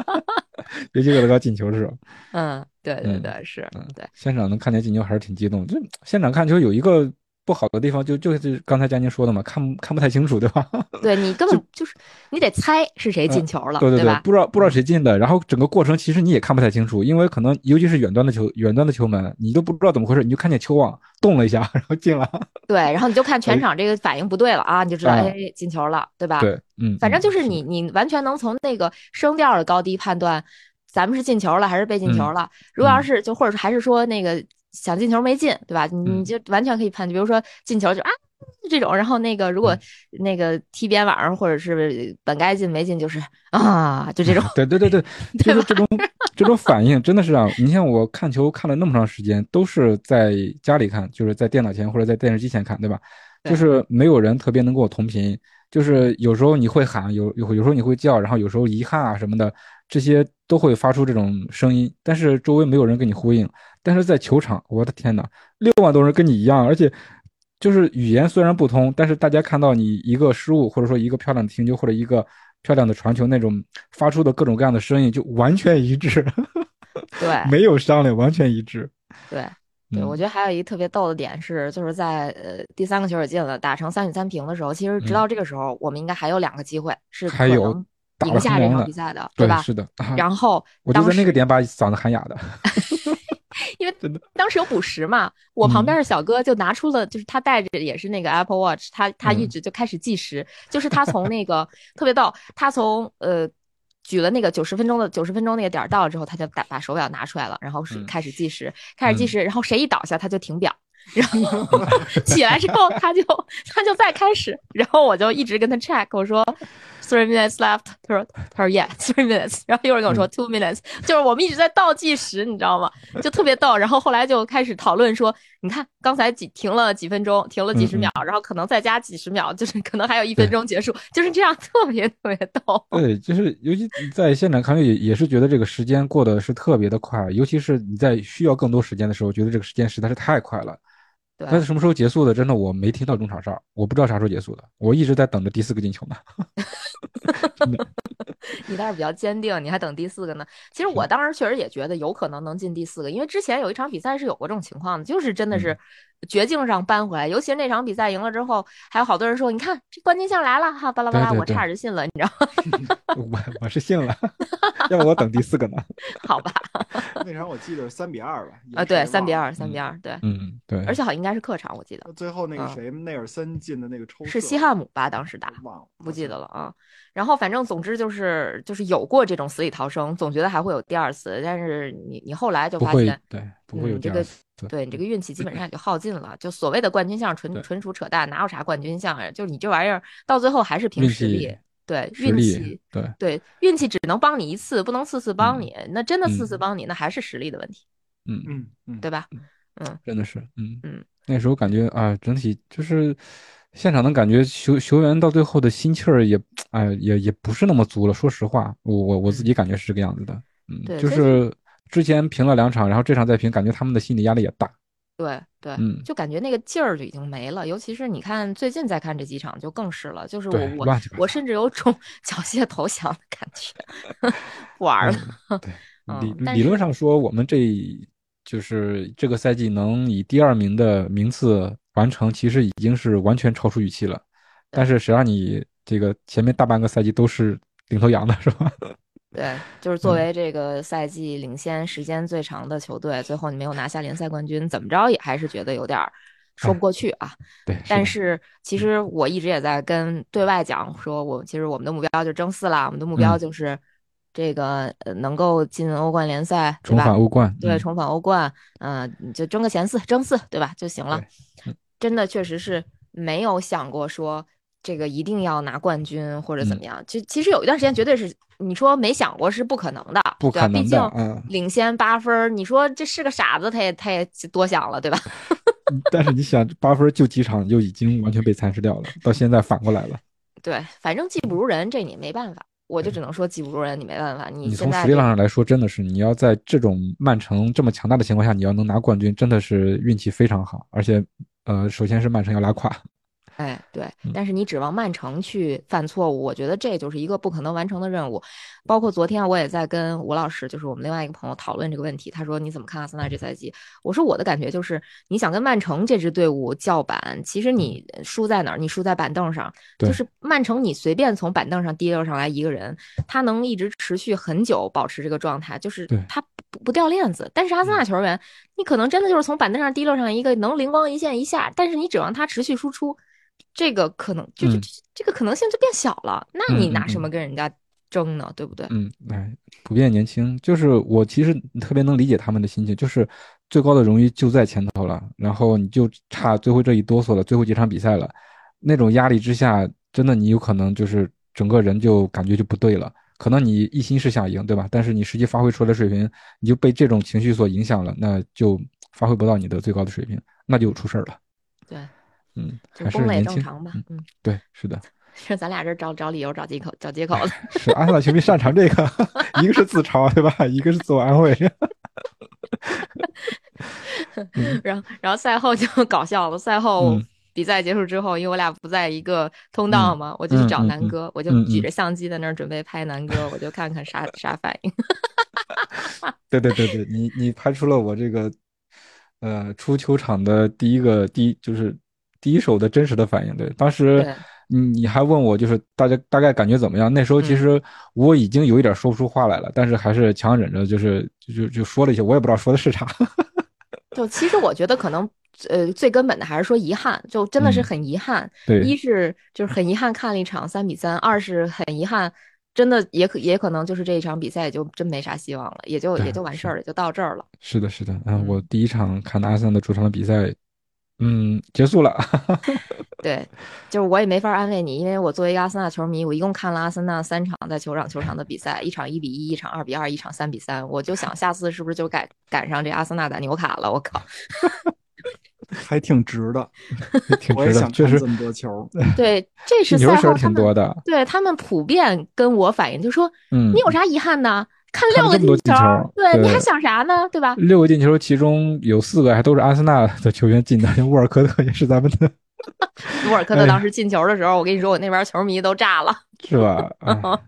尤其厄德高进球的时候。嗯，对对对，是，嗯对。现场能看见进球还是挺激动。就现场看球有一个。不好的地方就就是刚才佳宁说的嘛，看看不太清楚，对吧？对你根本就是你得猜是谁进球了，对对对，不知道不知道谁进的，然后整个过程其实你也看不太清楚，因为可能尤其是远端的球远端的球门，你都不知道怎么回事，你就看见球网动了一下，然后进了。对，然后你就看 全场这个反应不对了啊，你就知道哎进球了，对吧？对，嗯，反正就是你你完全能从那个声调的高低判断，咱们是进球了还是被进球了。如果要是就或者是还是说那个。想进球没进，对吧？你就完全可以判，比如说进球就啊这种，然后那个如果那个踢边网或者是本该进没进，就是啊就这种。对对对对，就是这种 这种反应真的是啊你像我看球看了那么长时间，都是在家里看，就是在电脑前或者在电视机前看，对吧？就是没有人特别能跟我同频，就是有时候你会喊，有有有时候你会叫，然后有时候遗憾啊什么的，这些都会发出这种声音，但是周围没有人跟你呼应。但是在球场，我的天哪，六万多人跟你一样，而且就是语言虽然不通，但是大家看到你一个失误，或者说一个漂亮的停球，或者一个漂亮的传球，那种发出的各种各样的声音就完全一致，对，没有商量，完全一致。对，对，我觉得还有一个特别逗的点是，就是在呃第三个球也进了，打成三比三平的时候，其实直到这个时候，我们应该还有两个机会是还有赢下这场比赛的，对吧？是的。然后我就在那个点把嗓子喊哑的。因为当时有补时嘛，我旁边的小哥就拿出了，就是他带着也是那个 Apple Watch，他他一直就开始计时，就是他从那个特别逗，他从呃举了那个九十分钟的九十分钟那个点到了之后，他就打把手表拿出来了，然后是开始计时，开始计时，然后谁一倒下他就停表。然后 起来之后，他就他就再开始，然后我就一直跟他 check，我说 three minutes left，他说他说 yeah three minutes，然后一会儿跟我说 two minutes，就是我们一直在倒计时，你知道吗？就特别逗。然后后来就开始讨论说，你看刚才几停了几分钟，停了几十秒，然后可能再加几十秒，就是可能还有一分钟结束，就是这样，特别特别逗。对，就是尤其在现场看也也是觉得这个时间过得是特别的快，尤其是你在需要更多时间的时候，觉得这个时间实在是太快了。那什么时候结束的？真的我没听到中场哨，我不知道啥时候结束的。我一直在等着第四个进球呢。你倒是比较坚定，你还等第四个呢。其实我当时确实也觉得有可能能进第四个，因为之前有一场比赛是有过这种情况的，就是真的是绝境上扳回来。尤其是那场比赛赢了之后，还有好多人说：“你看这冠军相来了哈！”巴拉巴拉，我差点就信了，你知道吗？我我是信了，要不我等第四个呢？好吧。那场我记得是三比二吧？啊，对，三比二，三比二，对，嗯，对。而且好像应该是客场，我记得。最后那个谁，内尔森进的那个抽是西汉姆吧？当时打忘了，不记得了啊。然后反正总之就是就是有过这种死里逃生，总觉得还会有第二次，但是你你后来就发现，对，不会有这个，对你这个运气基本上也就耗尽了。就所谓的冠军相纯纯属扯淡，哪有啥冠军相呀？就是你这玩意儿到最后还是凭实力，对运气，对对运气只能帮你一次，不能次次帮你。那真的次次帮你，那还是实力的问题。嗯嗯嗯，对吧？嗯，真的是，嗯嗯，那时候感觉啊，整体就是。现场能感觉球球员到最后的心气儿也，哎，也也不是那么足了。说实话，我我我自己感觉是这个样子的。嗯，就是之前平了两场，然后这场再平，感觉他们的心理压力也大。对对，嗯，就感觉那个劲儿就已经没了。尤其是你看最近再看这几场，就更是了。就是我我我甚至有种 缴械投降的感觉，不 玩了。对，理理论上说，我们这就是这个赛季能以第二名的名次。完成其实已经是完全超出预期了，但是谁让你这个前面大半个赛季都是领头羊的是吧？对，就是作为这个赛季领先时间最长的球队，最后你没有拿下联赛冠军，怎么着也还是觉得有点说不过去啊。对，但是其实我一直也在跟对外讲，说我其实我们的目标就是争四了，我们的目标就是这个能够进欧冠联赛，重返欧冠，对，重返欧冠，嗯，就争个前四，争四，对吧？就行了。真的确实是没有想过说这个一定要拿冠军或者怎么样，其其实有一段时间绝对是你说没想过是不可能的，不可能的，毕竟领先八分，你说这是个傻子他也他也多想了，对吧？但是你想八分就几场就已经完全被蚕食掉了，到现在反过来了。对，反正技不如人，这你没办法，我就只能说技不如人，你没办法。你从实力上来说，真的是你要在这种曼城这么强大的情况下，你要能拿冠军，真的是运气非常好，而且。呃，首先是曼城要拉胯，哎，对，但是你指望曼城去犯错误，我觉得这就是一个不可能完成的任务。包括昨天我也在跟吴老师，就是我们另外一个朋友讨论这个问题。他说你怎么看阿森纳这赛季？我说我的感觉就是，你想跟曼城这支队伍叫板，其实你输在哪儿？你输在板凳上。就是曼城，你随便从板凳上提溜上来一个人，他能一直持续很久保持这个状态，就是他不不掉链子。但是阿森纳球员，你可能真的就是从板凳上提溜上一个能灵光一现一下，但是你指望他持续输出。这个可能就是这个可能性就变小了，那你拿什么跟人家争呢？对不对？嗯，哎，普遍年轻，就是我其实特别能理解他们的心情，就是最高的荣誉就在前头了，然后你就差最后这一哆嗦了，最后几场比赛了，那种压力之下，真的你有可能就是整个人就感觉就不对了，可能你一心是想赢，对吧？但是你实际发挥出来的水平，你就被这种情绪所影响了，那就发挥不到你的最高的水平，那就出事儿了。对。嗯，就崩了也正常吧。嗯，对，是的。是咱俩这找找理由、找借口、找借口的。是阿森纳球迷擅长这个，一个是自嘲，对吧？一个是自我安慰。然后，然后赛后就搞笑了。赛后比赛结束之后，因为我俩不在一个通道嘛，我就去找南哥，我就举着相机在那儿准备拍南哥，我就看看啥啥反应。对对对对，你你拍出了我这个呃出球场的第一个第一就是。第一手的真实的反应，对，当时你你还问我，就是大家大概感觉怎么样？那时候其实我已经有一点说不出话来了，但是还是强忍着，就是就就说了一些，我也不知道说的是啥。就其实我觉得可能，呃，最根本的还是说遗憾，就真的是很遗憾。对，一是就是很遗憾看了一场三比三，二是很遗憾，真的也可也可能就是这一场比赛也就真没啥希望了，也就也就完事儿了，就到这儿了。是的，是的，嗯，我第一场看阿森纳的主场的比赛。嗯，结束了。对，就是我也没法安慰你，因为我作为一个阿森纳球迷，我一共看了阿森纳三场在球场球场的比赛，一场一比一，一场二比二，一场三比三。我就想下次是不是就赶赶上这阿森纳打纽卡了？我靠，还挺值的，挺值的，确实这么多球。对，这是赛后挺多的。对他们普遍跟我反映，就说，嗯，你有啥遗憾呢？看六个进球，对，你还想啥呢？对吧？六个进球，其中有四个还都是阿森纳的球员进的，像沃尔科特也是咱们的。沃尔科特当时进球的时候，我跟你说，我那边球迷都炸了，是吧？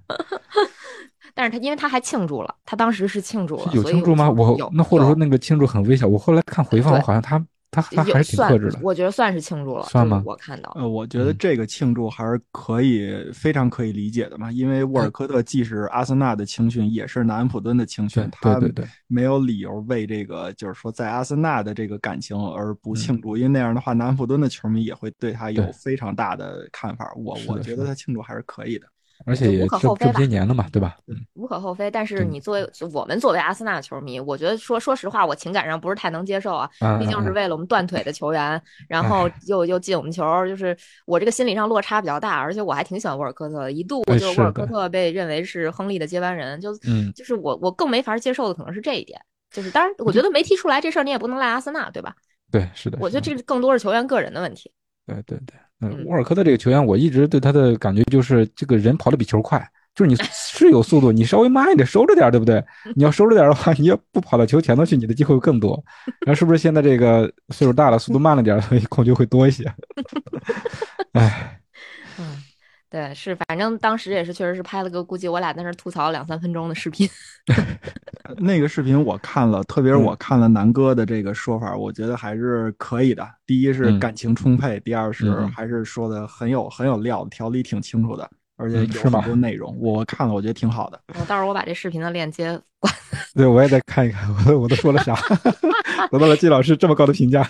但是他因为他还庆祝了，他当时是庆祝了，有庆祝吗？我那或者说那个庆祝很微小，我后来看回放，我好像他。他他还是挺克制的，我觉得算是庆祝了，算吗？我看到，呃，我觉得这个庆祝还是可以，非常可以理解的嘛。因为沃尔科特既是阿森纳的青训，也是南安普敦的青训，他没有理由为这个就是说在阿森纳的这个感情而不庆祝，因为那样的话，南安普敦的球迷也会对他有非常大的看法。我我觉得他庆祝还是可以的。而且也这这些年了嘛，对吧？无可厚非。但是你作为我们作为阿森纳的球迷，我觉得说说实话，我情感上不是太能接受啊。毕竟是为了我们断腿的球员，然后又又进我们球，就是我这个心理上落差比较大。而且我还挺喜欢沃尔科特的，一度就沃尔科特被认为是亨利的接班人，就就是我我更没法接受的可能是这一点。就是当然，我觉得没踢出来这事儿，你也不能赖阿森纳，对吧？对，是的。我觉得这更多是球员个人的问题。对对对。嗯，沃尔科特这个球员，我一直对他的感觉就是这个人跑得比球快，就是你 是有速度，你稍微慢一点，收着点，对不对？你要收着点的话，你要不跑到球前头去，你的机会会更多。然后是不是现在这个岁数大了，速度慢了点，所以控球会多一些？哎，嗯。对，是，反正当时也是，确实是拍了个，估计我俩在那吐槽两三分钟的视频。那个视频我看了，特别是我看了南哥的这个说法，我觉得还是可以的。第一是感情充沛，第二是还是说的很有很有料，条理挺清楚的，而且有很多内容。我看了，我觉得挺好的。我到时候我把这视频的链接关。对，我也再看一看，我我都说了啥？得到了季老师这么高的评价。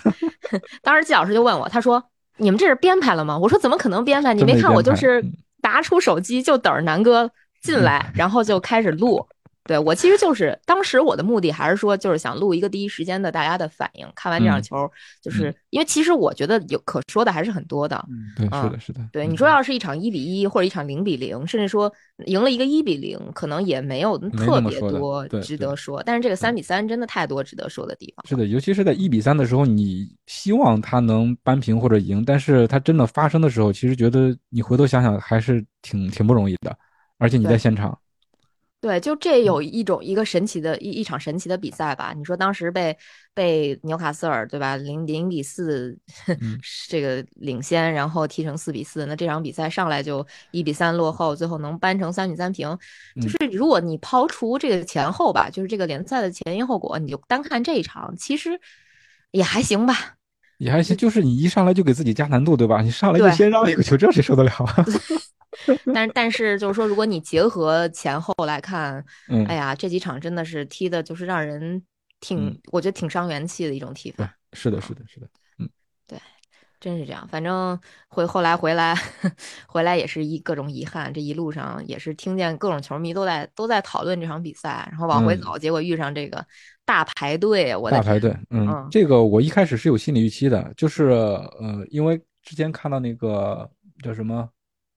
当时季老师就问我，他说。你们这是编排了吗？我说怎么可能编排？你没看我就是拿出手机就等着南哥进来，然后就开始录。对我其实就是当时我的目的还是说就是想录一个第一时间的大家的反应。看完这场球，就是因为其实我觉得有可说的还是很多的。对，是的，是的。对，你说要是一场一比一或者一场零比零，甚至说赢了一个一比零，可能也没有特别多值得说。但是这个三比三真的太多值得说的地方。是的，尤其是在一比三的时候，你希望他能扳平或者赢，但是他真的发生的时候，其实觉得你回头想想还是挺挺不容易的，而且你在现场。对，就这有一种一个神奇的一一场神奇的比赛吧？你说当时被被纽卡斯尔对吧，零零比四 这个领先，然后踢成四比四，那这场比赛上来就一比三落后，最后能扳成三比三平，就是如果你抛除这个前后吧，就是这个联赛的前因后果，你就单看这一场，其实也还行吧，也还行，就是你一上来就给自己加难度，对吧？你上来就先让一个球，这谁受得了？但但是就是说，如果你结合前后来看，哎呀，这几场真的是踢的，就是让人挺，我觉得挺伤元气的一种踢法。是的，是的，是的，嗯，对，真是这样。反正回后来回来 回来也是一各种遗憾，这一路上也是听见各种球迷都在都在讨论这场比赛，然后往回走，结果遇上这个大排队，我大排队，嗯，这个我一开始是有心理预期的，就是呃，因为之前看到那个叫什么。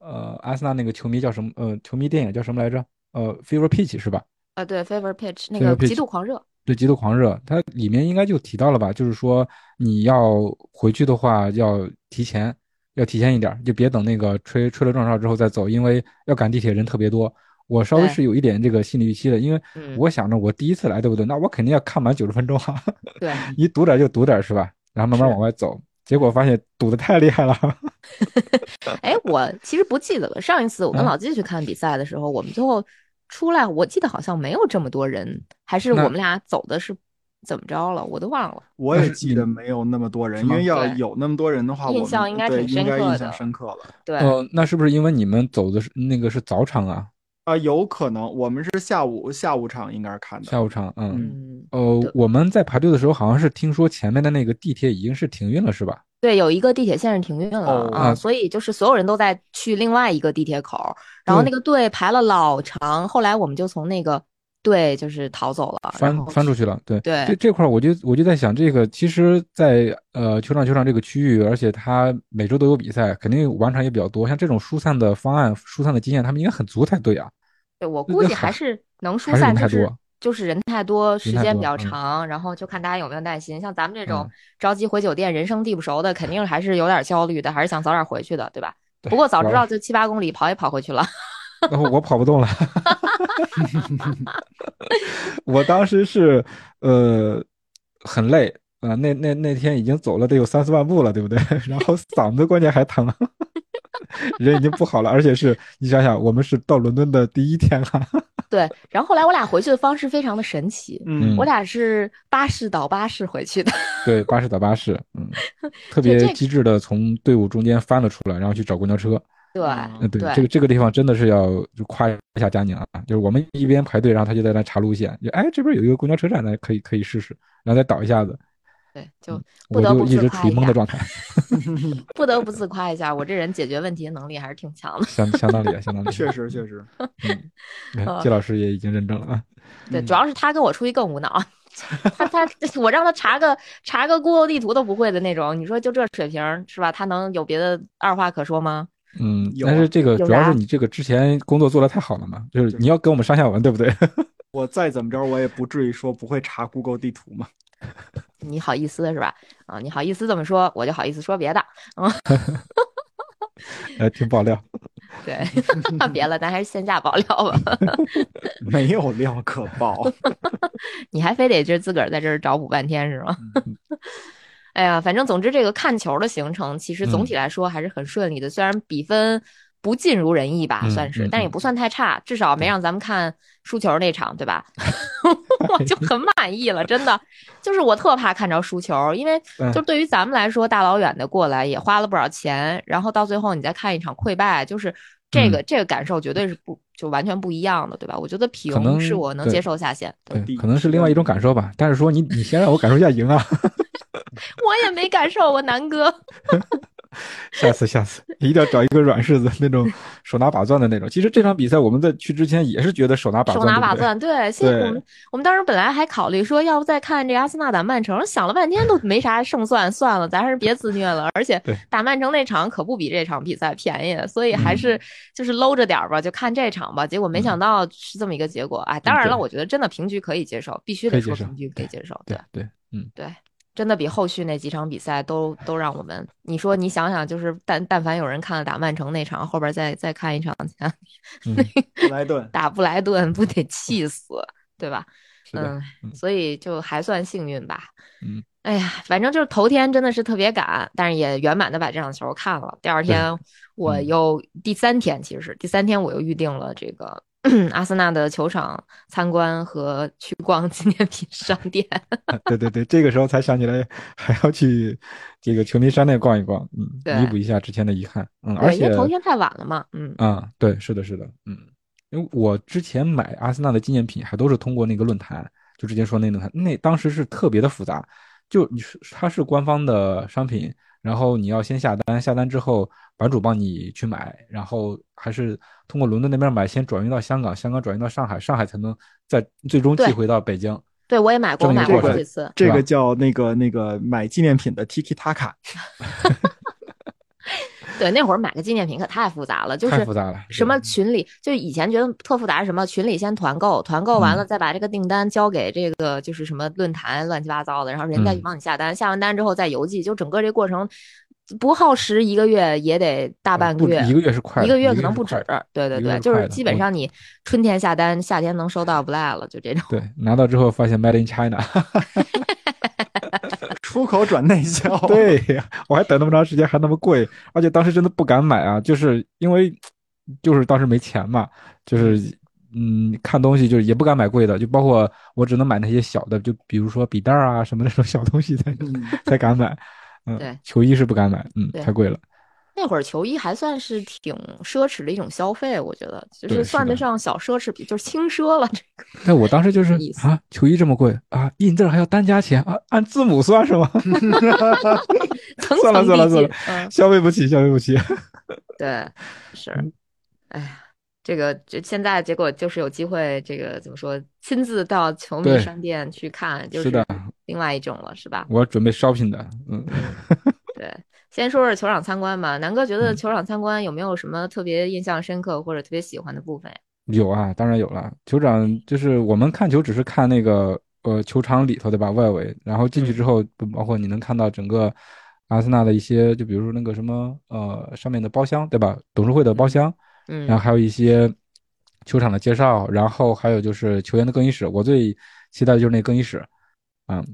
呃，阿森纳那个球迷叫什么？呃，球迷电影叫什么来着？呃，Fever Pitch 是吧？啊，对，Fever Pitch 那个极度狂热。对，极度狂热，它里面应该就提到了吧？就是说你要回去的话，要提前，要提前一点，就别等那个吹吹了壮哨之后再走，因为要赶地铁人特别多。我稍微是有一点这个心理预期的，因为我想着我第一次来，对不对？那我肯定要看满九十分钟啊。对，你堵点就堵点是吧？然后慢慢往外走。结果发现堵的太厉害了。哎，我其实不记得了。上一次我跟老季去看比赛的时候，我们最后出来，我记得好像没有这么多人，还是我们俩走的是怎么着了？我都忘了。我也记得没有那么多人，因为要有那么多人的话，印象应该挺深刻的。印象深刻了。对。呃，那是不是因为你们走的是那个是早场啊？啊，有可能，我们是下午下午场应该是看的。下午场，嗯，呃，我们在排队的时候，好像是听说前面的那个地铁已经是停运了，是吧？对，有一个地铁线是停运了啊，所以就是所有人都在去另外一个地铁口，然后那个队排了老长，后来我们就从那个队就是逃走了，翻翻出去了。对对，这这块我就我就在想，这个其实，在呃球场球场这个区域，而且他每周都有比赛，肯定晚场也比较多。像这种疏散的方案、疏散的经验，他们应该很足才对啊。对，我估计还是能疏散，就是就是人太多，时间比较长，然后就看大家有没有耐心。像咱们这种着急回酒店、人生地不熟的，肯定还是有点焦虑的，还是想早点回去的，对吧？不过早知道就七八公里跑也跑回去了。我跑不动了。我当时是呃很累啊，那那那天已经走了得有三四万步了，对不对？然后嗓子关键还疼。人已经不好了，而且是你想想，我们是到伦敦的第一天哈。对，然后后来我俩回去的方式非常的神奇，嗯，我俩是巴士倒巴士回去的。对，巴士倒巴士，嗯，特别机智的从队伍中间翻了出来，然后去找公交车。对，嗯，对，这个这个地方真的是要就夸一下佳宁啊，就是我们一边排队，然后他就在那查路线，就哎这边有一个公交车站，那可以可以试试，然后再倒一下子。对，就不得不自夸一下。的状态，不得不自夸一下，我这人解决问题的能力还是挺强的。相相当厉害，相当 厉害。确实确实。嗯，季老师也已经认证了啊。对，主要是他跟我出去更无脑。他他我让他查个查个 Google 地图都不会的那种，你说就这水平是吧？他能有别的二话可说吗？嗯，但是这个主要是你这个之前工作做的太好了嘛，就是你要跟我们上下文，对不对？我再怎么着，我也不至于说不会查 Google 地图嘛。你好意思是吧？啊，你好意思这么说，我就好意思说别的。嗯，呃，听爆料。对，别了，咱还是线下爆料吧。没有料可爆，你还非得就自个儿在这儿找补半天是吗？哎呀，反正总之这个看球的行程，其实总体来说还是很顺利的，虽然比分。不尽如人意吧，算是，但也不算太差，至少没让咱们看输球那场，对吧？我就 很满意了，真的，就是我特怕看着输球，因为就对于咱们来说，大老远的过来也花了不少钱，然后到最后你再看一场溃败，就是这个这个感受绝对是不就完全不一样的，对吧？我觉得平是我能接受下限，对，可能是另外一种感受吧。但是说你你先让我感受一下赢啊，我也没感受，我南哥。下次，下次一定要找一个软柿子，那种手拿把攥的那种。其实这场比赛我们在去之前也是觉得手拿把手拿把攥，对。现在我们我们当时本来还考虑说，要不再看这阿森纳打曼城，想了半天都没啥胜算，算了，咱还是别自虐了。而且打曼城那场可不比这场比赛便宜，所以还是就是搂着点吧，就看这场吧。结果没想到是这么一个结果，哎，当然了，我觉得真的平局可以接受，必须得说平局可以接受，对对，嗯，对。真的比后续那几场比赛都都让我们，你说你想想，就是但但凡有人看了打曼城那场，后边再再看一场，布莱顿打布莱顿不得气死，对吧？嗯，所以就还算幸运吧。嗯，哎呀，反正就是头天真的是特别赶，但是也圆满的把这场球看了。第二天我又第三天，其实是第三天我又预定了这个。阿森纳的球场参观和去逛纪念品商店，对对对，这个时候才想起来还要去这个球迷商店逛一逛，嗯，弥补一下之前的遗憾，嗯，而且头天太晚了嘛，嗯，啊，对，是的，是的，嗯，因为我之前买阿森纳的纪念品还都是通过那个论坛，就之前说那论坛，那当时是特别的复杂，就你是它是官方的商品。然后你要先下单，下单之后版主帮你去买，然后还是通过伦敦那边买，先转运到香港，香港转运到上海，上海才能再最终寄回到北京。对，我也买过，买过好几次。这个叫那个那个买纪念品的 Tiki Taka。对，那会儿买个纪念品可太复杂了，就是太复杂了。什么群里，就以前觉得特复杂是什么？群里先团购，团购完了再把这个订单交给这个就是什么论坛乱七八糟的，然后人家帮你下单，下完单之后再邮寄，就整个这过程不耗时一个月也得大半个月，一个月是快，一个月可能不止。对对对，就是基本上你春天下单，夏天能收到不赖了，就这种。对，拿到之后发现 Made in China。出口转内销，对呀，我还等那么长时间，还那么贵，而且当时真的不敢买啊，就是因为就是当时没钱嘛，就是嗯，看东西就是也不敢买贵的，就包括我只能买那些小的，就比如说笔袋啊什么那种小东西才才敢买，嗯，对，球衣是不敢买，嗯，太贵了。那会儿球衣还算是挺奢侈的一种消费，我觉得就是算得上小奢侈品，就是轻奢了。这个，但我当时就是啊，球衣这么贵啊，印字还要单加钱啊，按字母算是吗？算了算了算了，消费不起，消费不起。对，是，哎呀，这个这现在结果就是有机会，这个怎么说，亲自到球迷商店去看，就是另外一种了，是吧？我准备 shopping 的，嗯，对。先说说球场参观吧，南哥觉得球场参观有没有什么特别印象深刻或者特别喜欢的部分呀？有啊，当然有了。球场就是我们看球只是看那个呃球场里头对吧？外围，然后进去之后，包括你能看到整个阿森纳的一些，就比如说那个什么呃上面的包厢对吧？董事会的包厢，嗯，然后还有一些球场的介绍，然后还有就是球员的更衣室。我最期待的就是那更衣室，嗯，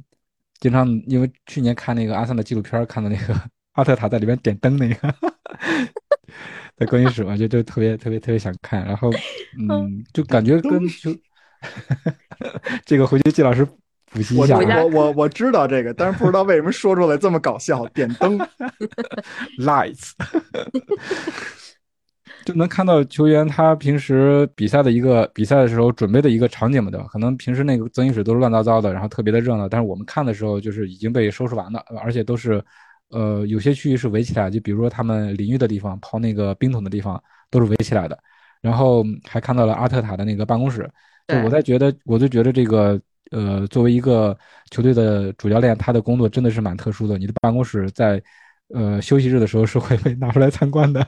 经常因为去年看那个阿森纳纪录片看的那个。阿特塔在里面点灯那个，在更衣室嘛，就就特别特别特别想看，然后嗯，就感觉跟就 这个回去季老师补习一下。我我我知道这个，但是不知道为什么说出来这么搞笑。点灯，lights，就能看到球员他平时比赛的一个比赛的时候准备的一个场景嘛，对吧？可能平时那个更衣室都是乱糟糟的，然后特别的热闹，但是我们看的时候就是已经被收拾完了，而且都是。呃，有些区域是围起来，就比如说他们淋浴的地方、泡那个冰桶的地方，都是围起来的。然后还看到了阿特塔的那个办公室。就我在觉得，我就觉得这个，呃，作为一个球队的主教练，他的工作真的是蛮特殊的。你的办公室在，呃，休息日的时候是会被 拿出来参观的，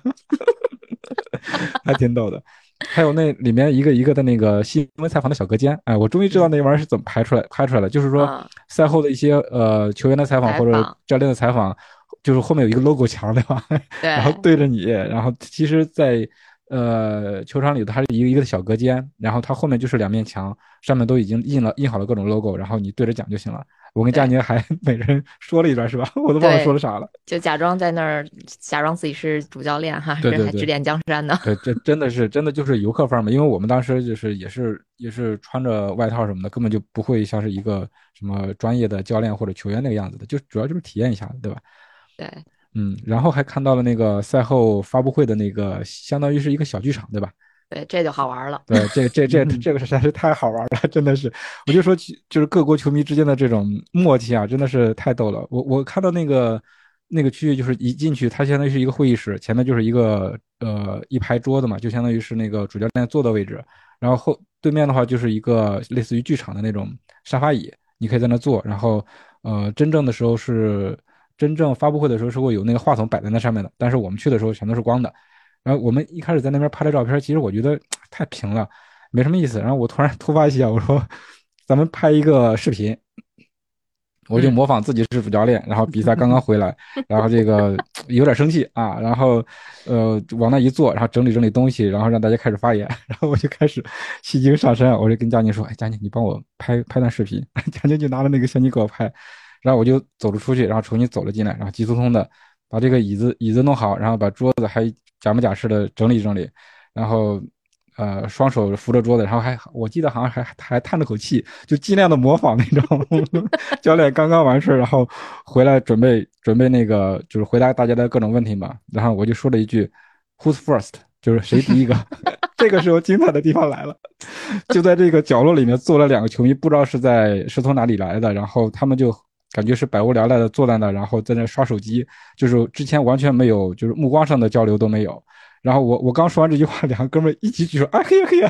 还挺逗的。还有那里面一个一个的那个新闻采访的小隔间，哎，我终于知道那玩意儿是怎么拍出来拍出来的。就是说赛后的一些呃球员的采访或者教练的采访，就是后面有一个 logo 墙对吧？对，然后对着你，然后其实，在呃球场里头它是一个一个的小隔间，然后它后面就是两面墙，上面都已经印了印好了各种 logo，然后你对着讲就行了。我跟佳宁还每人说了一段是吧？我都忘了说了啥了。就假装在那儿，假装自己是主教练哈，对对指点江山呢。对，这真的是真的就是游客范儿嘛。因为我们当时就是也是也是穿着外套什么的，根本就不会像是一个什么专业的教练或者球员那个样子的，就主要就是体验一下，对吧？对，嗯，然后还看到了那个赛后发布会的那个，相当于是一个小剧场，对吧？对，这就好玩了。对，这这这这个实在是太好玩了，真的是。我就说，就是各国球迷之间的这种默契啊，真的是太逗了。我我看到那个那个区域，就是一进去，它相当于是一个会议室，前面就是一个呃一排桌子嘛，就相当于是那个主教练坐的位置。然后后对面的话，就是一个类似于剧场的那种沙发椅，你可以在那坐。然后呃，真正的时候是真正发布会的时候是会有那个话筒摆在那上面的，但是我们去的时候全都是光的。然后我们一开始在那边拍的照片，其实我觉得太平了，没什么意思。然后我突然 突发奇想，我说：“咱们拍一个视频，我就模仿自己是主教练，然后比赛刚刚回来，然后这个 有点生气啊，然后呃往那一坐，然后整理整理东西，然后让大家开始发言，然后我就开始戏精上身，我就跟佳宁说：“哎，佳宁，你帮我拍拍段视频。”佳宁就拿着那个相机给我拍，然后我就走了出去，然后重新走了进来，然后急匆匆的把这个椅子椅子弄好，然后把桌子还假模假式的整理整理，然后。呃，双手扶着桌子，然后还我记得好像还还叹了口气，就尽量的模仿那种 教练刚刚完事儿，然后回来准备准备那个就是回答大家的各种问题嘛。然后我就说了一句，Who's first？就是谁第一个？这个时候精彩的地方来了，就在这个角落里面坐了两个球迷，不知道是在是从哪里来的，然后他们就感觉是百无聊赖的坐在那，然后在那刷手机，就是之前完全没有，就是目光上的交流都没有。然后我我刚说完这句话，两个哥们一起举手，啊，可以可以，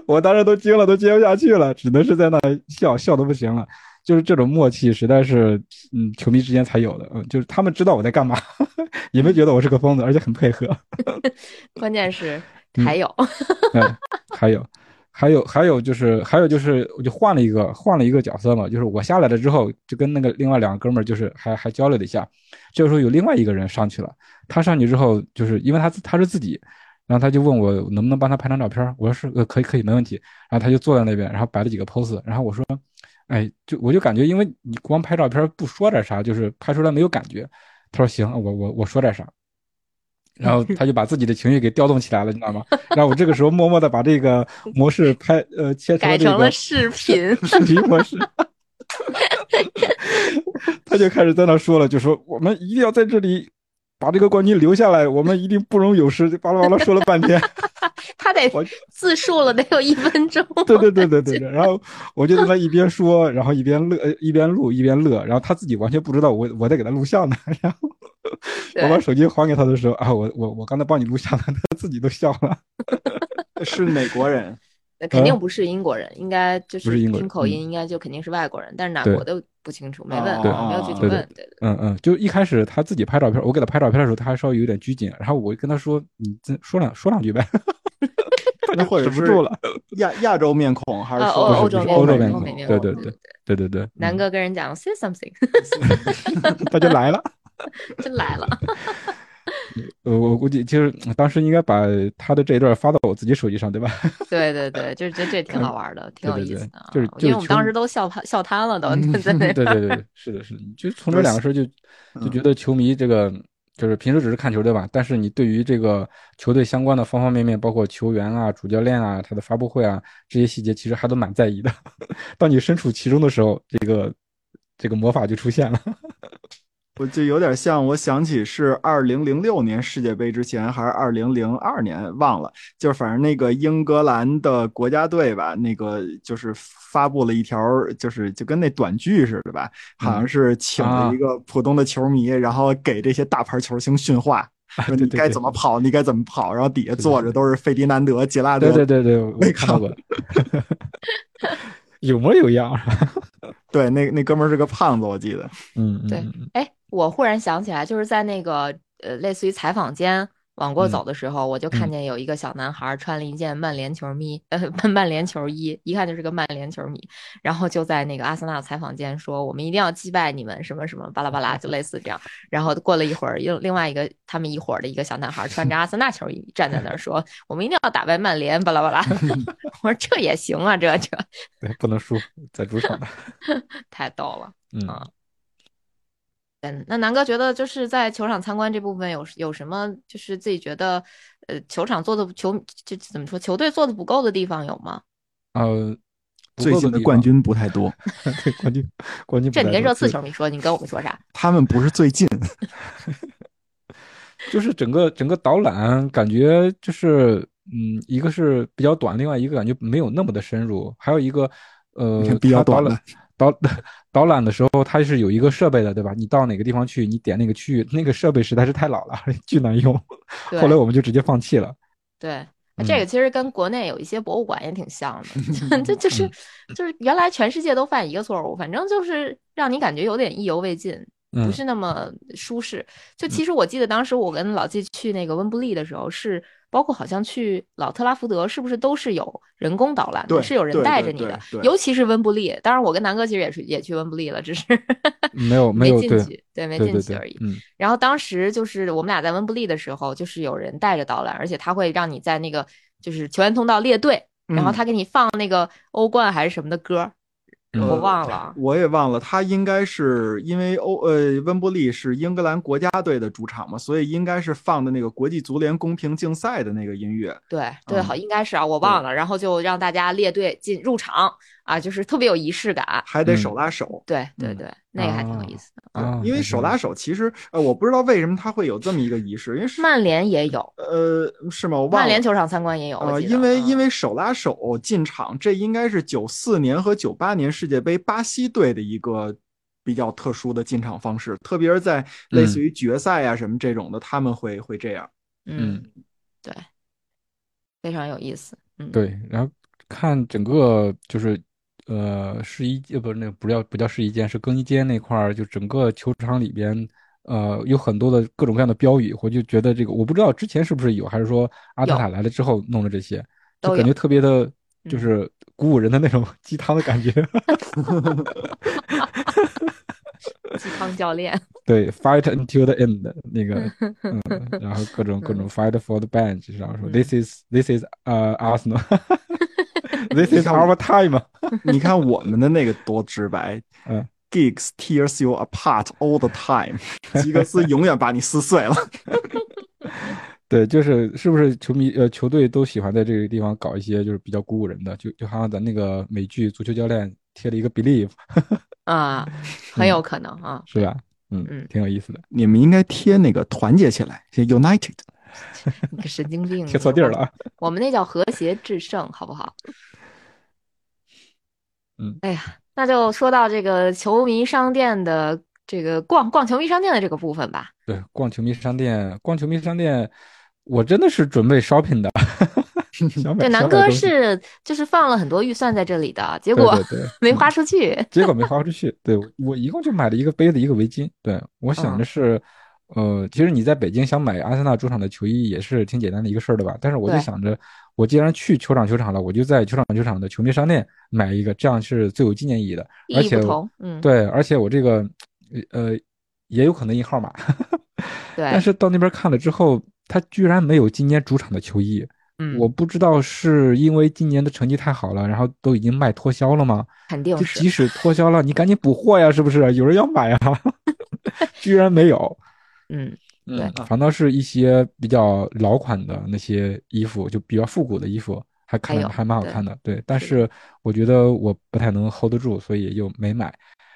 我当时都惊了，都接不下去了，只能是在那笑笑的不行了。就是这种默契，实在是嗯，球迷之间才有的，嗯，就是他们知道我在干嘛，也没觉得我是个疯子，而且很配合。关键是还有，还有。还有还有就是还有就是我就换了一个换了一个角色嘛，就是我下来了之后就跟那个另外两个哥们儿就是还还交流了一下，这个时候有另外一个人上去了，他上去之后就是因为他他是自己，然后他就问我能不能帮他拍张照片，我说是呃可以可以没问题，然后他就坐在那边，然后摆了几个 pose，然后我说，哎就我就感觉因为你光拍照片不说点啥，就是拍出来没有感觉，他说行我我我说点啥。然后 他就把自己的情绪给调动起来了，你知道吗？然后我这个时候默默的把这个模式拍呃切改成了视频 视频模式，他就开始在那说了，就说我们一定要在这里把这个冠军留下来，我们一定不容有失，巴拉巴拉 说了半天。他得自述了得有一分钟。对对对对对对。然后我就在那一边说，然后一边乐，一边录一边乐，然后他自己完全不知道我我在给他录像呢，然后。我把手机还给他的时候啊，我我我刚才帮你录像了，他自己都笑了。是美国人？那肯定不是英国人，应该就是听口音，应该就肯定是外国人。但是哪国的不清楚，没问，没有具体问。对对。嗯嗯，就一开始他自己拍照片，我给他拍照片的时候，他还稍微有点拘谨，然后我跟他说：“你再说两说两句呗。”那或者是亚亚洲面孔还是欧欧洲欧洲面孔？对对对对对对。南哥跟人讲 say something，他就来了。真来了，呃，我估计就是当时应该把他的这一段发到我自己手机上，对吧？对对对，就是这这挺好玩的，挺有意思的，就是因为我们当时都笑瘫笑瘫了，都。对对对，是的，是的，就从这两个事就就觉得球迷这个就是平时只是看球，对吧？但是你对于这个球队相关的方方面面，包括球员啊、主教练啊、他的发布会啊这些细节，其实还都蛮在意的。当你身处其中的时候，这个这个魔法就出现了。我就有点像，我想起是二零零六年世界杯之前，还是二零零二年，忘了。就是反正那个英格兰的国家队吧，那个就是发布了一条，就是就跟那短剧似的吧，好像是请了一个普通的球迷，然后给这些大牌球星训话，说你该怎么跑，你该怎么跑，然后底下坐着都是费迪南德、杰拉德。对对对对，没看过。有模有样。对，那那哥们儿是个胖子，我记得。嗯，对，哎。我忽然想起来，就是在那个呃，类似于采访间往过走的时候，我就看见有一个小男孩穿了一件曼联球迷呃曼联球衣，一看就是个曼联球迷，然后就在那个阿森纳采访间说：“我们一定要击败你们什么什么巴拉巴拉，就类似这样。”然后过了一会儿，又另外一个他们一伙的一个小男孩穿着阿森纳球衣站在那儿说：“我们一定要打败曼联巴拉巴拉。”我说：“这也行啊，这这对不能输，在主场 太逗了，嗯。”嗯，那南哥觉得就是在球场参观这部分有有什么就是自己觉得呃球场做的球就怎么说球队做的不够的地方有吗？呃，最近的冠军不太多，对冠军冠军。这你跟热刺球迷说，你跟我们说啥？他们不是最近，就是整个整个导览感觉就是嗯，一个是比较短，另外一个感觉没有那么的深入，还有一个呃比较短了。导导览的时候，它是有一个设备的，对吧？你到哪个地方去，你点那个区域，那个设备实在是太老了，巨难用。后来我们就直接放弃了。对，这个其实跟国内有一些博物馆也挺像的，就就是就是原来全世界都犯一个错误，反正就是让你感觉有点意犹未尽，不是那么舒适。就其实我记得当时我跟老季去那个温布利的时候是。包括好像去老特拉福德，是不是都是有人工导览的？是有人带着你的。尤其是温布利，当然我跟南哥其实也是也去温布利了，只是 没有没有进去，对，没进去而已。嗯。然后当时就是我们俩在温布利的时候，就是有人带着导览，而且他会让你在那个就是球员通道列队，然后他给你放那个欧冠还是什么的歌。我忘了，我也忘了，他应该是因为欧呃温布利是英格兰国家队的主场嘛，所以应该是放的那个国际足联公平竞赛的那个音乐。对对，好，应该是啊，我忘了。然后就让大家列队进入场啊，就是特别有仪式感，还得手拉手。对对对。那个还挺有意思的啊，因为手拉手，其实呃，我不知道为什么他会有这么一个仪式，因为曼联也有，呃，是吗？我忘了曼联球场参观也有呃，因为因为手拉手进场，这应该是九四年和九八年世界杯巴西队的一个比较特殊的进场方式，特别是在类似于决赛啊什么这种的，他们会会这样。嗯，对，非常有意思。嗯，对，然后看整个就是。呃，试衣呃不是那个不叫不叫试衣间，是更衣间那块儿，就整个球场里边，呃，有很多的各种各样的标语，我就觉得这个我不知道之前是不是有，还是说阿特塔来了之后弄的这些，就感觉特别的，就是鼓舞人的那种鸡汤的感觉。鸡汤教练。对，fight until the end 那个，嗯，然后各种各种 fight for the bench，然后说 this is this is 呃 Arsenal。This is our time。你看我们的那个多直白，嗯，Gigs tears you apart all the time。吉格斯永远把你撕碎了。对，就是是不是球迷呃球队都喜欢在这个地方搞一些就是比较鼓舞人的，就就好像咱那个美剧《足球教练》贴了一个 Believe。啊，很有可能啊，是吧？嗯嗯，挺有意思的。你们应该贴那个团结起来，United。你个神经病，贴错地儿了啊！我们那叫和谐制胜，好不好？嗯，哎呀，那就说到这个球迷商店的这个逛逛球迷商店的这个部分吧。对，逛球迷商店，逛球迷商店，我真的是准备 shopping 的。对，南哥是就是放了很多预算在这里的，结果 没花出去。结果没花出去。对我一共就买了一个杯子，一个围巾。对我想的是。呃，其实你在北京想买阿森纳主场的球衣也是挺简单的一个事儿的吧？但是我就想着，我既然去球场球场了，我就在球场球场的球迷商店买一个，这样是最有纪念意义的。而且，嗯，对，而且我这个，呃，也有可能印号码。对。但是到那边看了之后，他居然没有今年主场的球衣。嗯。我不知道是因为今年的成绩太好了，然后都已经卖脱销了吗？肯定是。即使脱销了，你赶紧补货呀，是不是？有人要买啊？居然没有。嗯，对，反倒是一些比较老款的那些衣服，就比较复古的衣服，还看还蛮好看的。对，但是我觉得我不太能 hold 得住，所以就没买。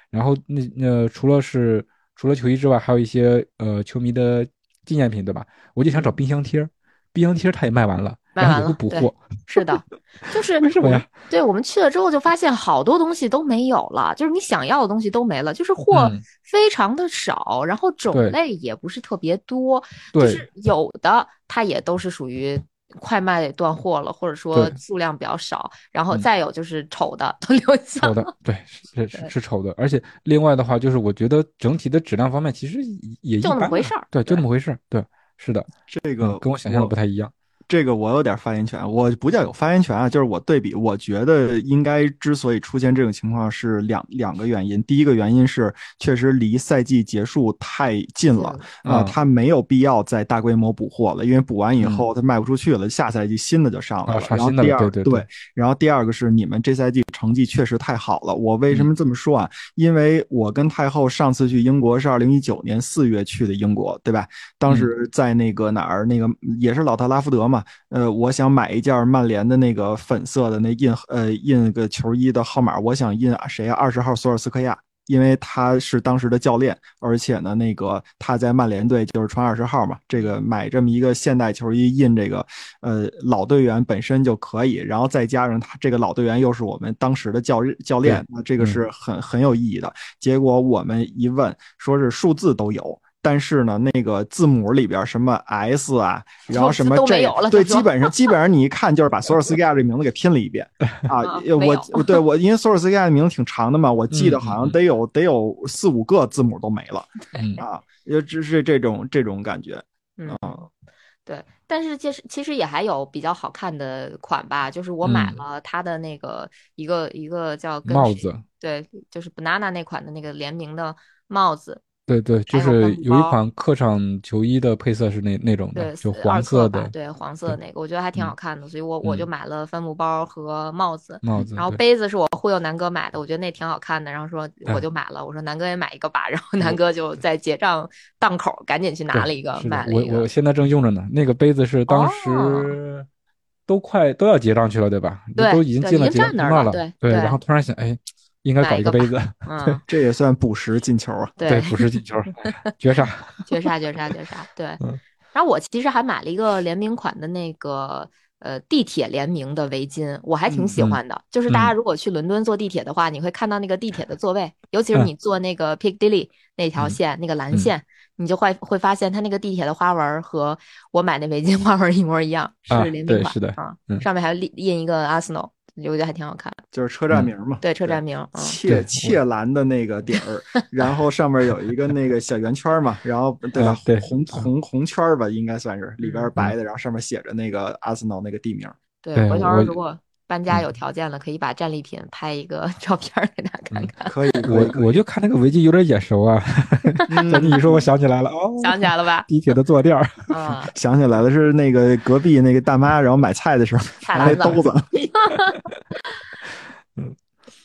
然后那那除了是除了球衣之外，还有一些呃球迷的纪念品，对吧？我就想找冰箱贴，冰箱贴它也卖完了。卖完了，补货是的，就是为什么呀？对我们去了之后就发现好多东西都没有了，就是你想要的东西都没了，就是货非常的少，然后种类也不是特别多，就是有的它也都是属于快卖断货了，或者说数量比较少，然后再有就是丑的都留下。丑的，对，是是是丑的，而且另外的话就是我觉得整体的质量方面其实也就那么回事儿，对，就那么回事儿，对，是的，这个跟我想象的不太一样。这个我有点发言权，我不叫有发言权啊，就是我对比，我觉得应该之所以出现这种情况是两两个原因。第一个原因是确实离赛季结束太近了啊，他没有必要再大规模补货了，因为补完以后他卖不出去了，下赛季新的就上来了。然后第二对，然后第二个是你们这赛季成绩确实太好了。我为什么这么说啊？因为我跟太后上次去英国是二零一九年四月去的英国，对吧？当时在那个哪儿，那个也是老特拉福德嘛。呃，我想买一件曼联的那个粉色的那印呃印个球衣的号码，我想印谁啊？二十号索尔斯克亚，因为他是当时的教练，而且呢，那个他在曼联队就是穿二十号嘛。这个买这么一个现代球衣印这个呃老队员本身就可以，然后再加上他这个老队员又是我们当时的教教练，那这个是很很有意义的。结果我们一问，说是数字都有。但是呢，那个字母里边什么 S 啊，然后什么这对，基本上 基本上你一看就是把索尔斯克亚这名字给拼了一遍 啊。我对我因为索尔斯克亚的名字挺长的嘛，我记得好像得有得有四五个字母都没了啊，也只是这种这种感觉啊。对，但是其实其实也还有比较好看的款吧，就是我买了它的那个一个一个叫帽子，对，就是 banana 那款的那个联名的帽子。对对，就是有一款客场球衣的配色是那那种的，就黄色的，对黄色的那个，我觉得还挺好看的，所以我我就买了帆布包和帽子。帽子，然后杯子是我忽悠南哥买的，我觉得那挺好看的，然后说我就买了，我说南哥也买一个吧，然后南哥就在结账档口赶紧去拿了一个，买了一个。我我现在正用着呢，那个杯子是当时都快都要结账去了，对吧？对，都已经进了结账那了，对对。然后突然想，哎。应该搞一个杯子，嗯，这也算补时进球啊。对，补时进球，绝杀，绝杀，绝杀，绝杀。对。然后我其实还买了一个联名款的那个呃地铁联名的围巾，我还挺喜欢的。就是大家如果去伦敦坐地铁的话，你会看到那个地铁的座位，尤其是你坐那个 Piccadilly 那条线，那个蓝线，你就会会发现它那个地铁的花纹和我买那围巾花纹一模一样，是联名款，是的啊，上面还印印一个 Arsenal。我觉得还挺好看，就是车站名嘛，对，车站名，切切蓝的那个底儿，然后上面有一个那个小圆圈嘛，然后 对吧？对，红红红圈吧，应该算是里边白的，然后上面写着那个阿森纳那个地名。对，回头如果。搬家有条件了，可以把战利品拍一个 照片给大家看看。可以，我我就看那个围巾有点眼熟啊。你说我想起来了哦，想起来了吧？地铁的坐垫儿，想起来了，是那个隔壁那个大妈，然后买菜的时候拿那兜子。嗯，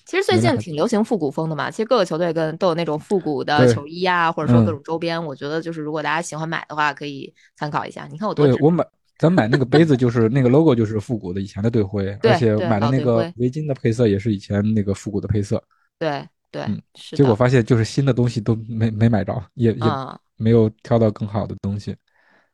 其实最近挺流行复古风的嘛。其实各个球队跟都有那种复古的球衣啊，或者说各种周边。我觉得就是如果大家喜欢买的话，可以参考一下。你看我多，对我买。咱买那个杯子就是那个 logo 就是复古的以前的队徽，而且买的那个围巾的配色也是以前那个复古的配色。对对，结果发现就是新的东西都没没买着，也也没有挑到更好的东西。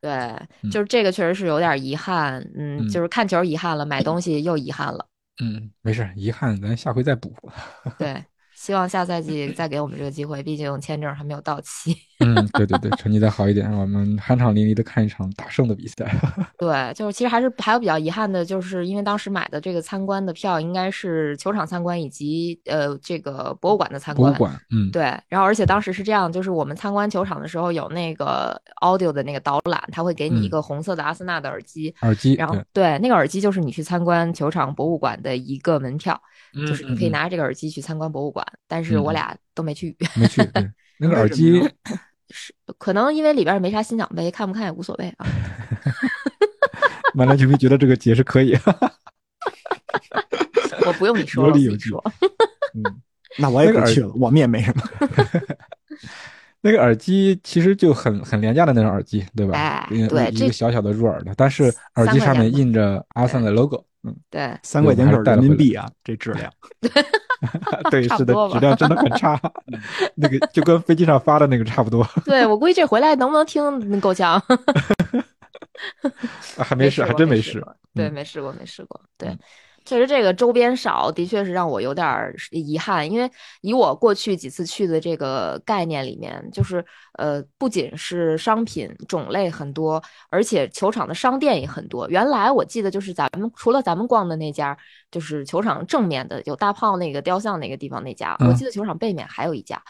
对，就是这个确实是有点遗憾，嗯，就是看球遗憾了，买东西又遗憾了。嗯，没事，遗憾咱下回再补。对。希望下赛季再给我们这个机会，毕竟签证还没有到期。嗯，对对对，成绩再好一点，我们酣畅淋漓的看一场大胜的比赛。对，就是其实还是还有比较遗憾的，就是因为当时买的这个参观的票应该是球场参观以及呃这个博物馆的参观。博物馆，嗯，对。然后而且当时是这样，就是我们参观球场的时候有那个 audio 的那个导览，他会给你一个红色的阿森纳的耳机。耳机。然后对，那个耳机就是你去参观球场博物馆的一个门票。就是你可以拿着这个耳机去参观博物馆，但是我俩都没去。没去。那个耳机是 可能因为里边没啥新奖杯，看不看也无所谓啊。曼联球迷觉得这个解释可以。我不用你说，有理有据。嗯，那我也不去了，我们也没什么。那个耳机其实就很很廉价的那种耳机，对吧？哎，对，一个小小的入耳的，但是耳机上面印着阿森的 logo。嗯，对，三块钱是人民币啊，这质量，对，是的，质量真的很差 那个就跟飞机上发的那个差不多。对我估计这回来能不能听够呛？还没试，还真没试。对，没试过，没试过。对。确实，这个周边少，的确是让我有点遗憾。因为以我过去几次去的这个概念里面，就是呃，不仅是商品种类很多，而且球场的商店也很多。原来我记得就是咱们除了咱们逛的那家，就是球场正面的有大炮那个雕像那个地方那家，我记得球场背面还有一家，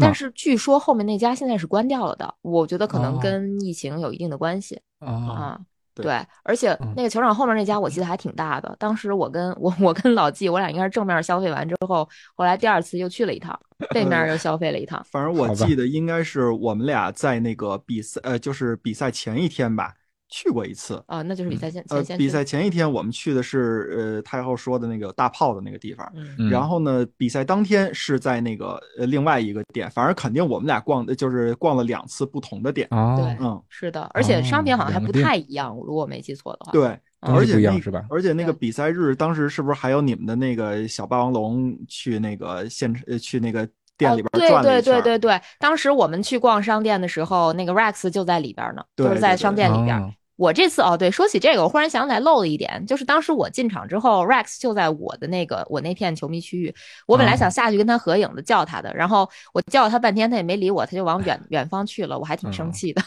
但是据说后面那家现在是关掉了的。我觉得可能跟疫情有一定的关系啊。对，而且那个球场后面那家我记得还挺大的。当时我跟我我跟老季，我俩应该是正面消费完之后，后来第二次又去了一趟，背面又消费了一趟。反正我记得应该是我们俩在那个比赛，呃，就是比赛前一天吧。去过一次啊，那就是比赛前呃，比赛前一天我们去的是呃太后说的那个大炮的那个地方，然后呢，比赛当天是在那个呃另外一个店，反正肯定我们俩逛的就是逛了两次不同的店啊，对，嗯，是的，而且商品好像还不太一样，如果我没记错的话，对，而且那个而且那个比赛日当时是不是还有你们的那个小霸王龙去那个现呃去那个店里边转对对对对对，当时我们去逛商店的时候，那个 Rex 就在里边呢，就是在商店里边。我这次哦，对，说起这个，我忽然想起来漏了一点，就是当时我进场之后，Rex 就在我的那个我那片球迷区域，我本来想下去跟他合影的，叫他的，然后我叫了他半天，他也没理我，他就往远 远方去了，我还挺生气的。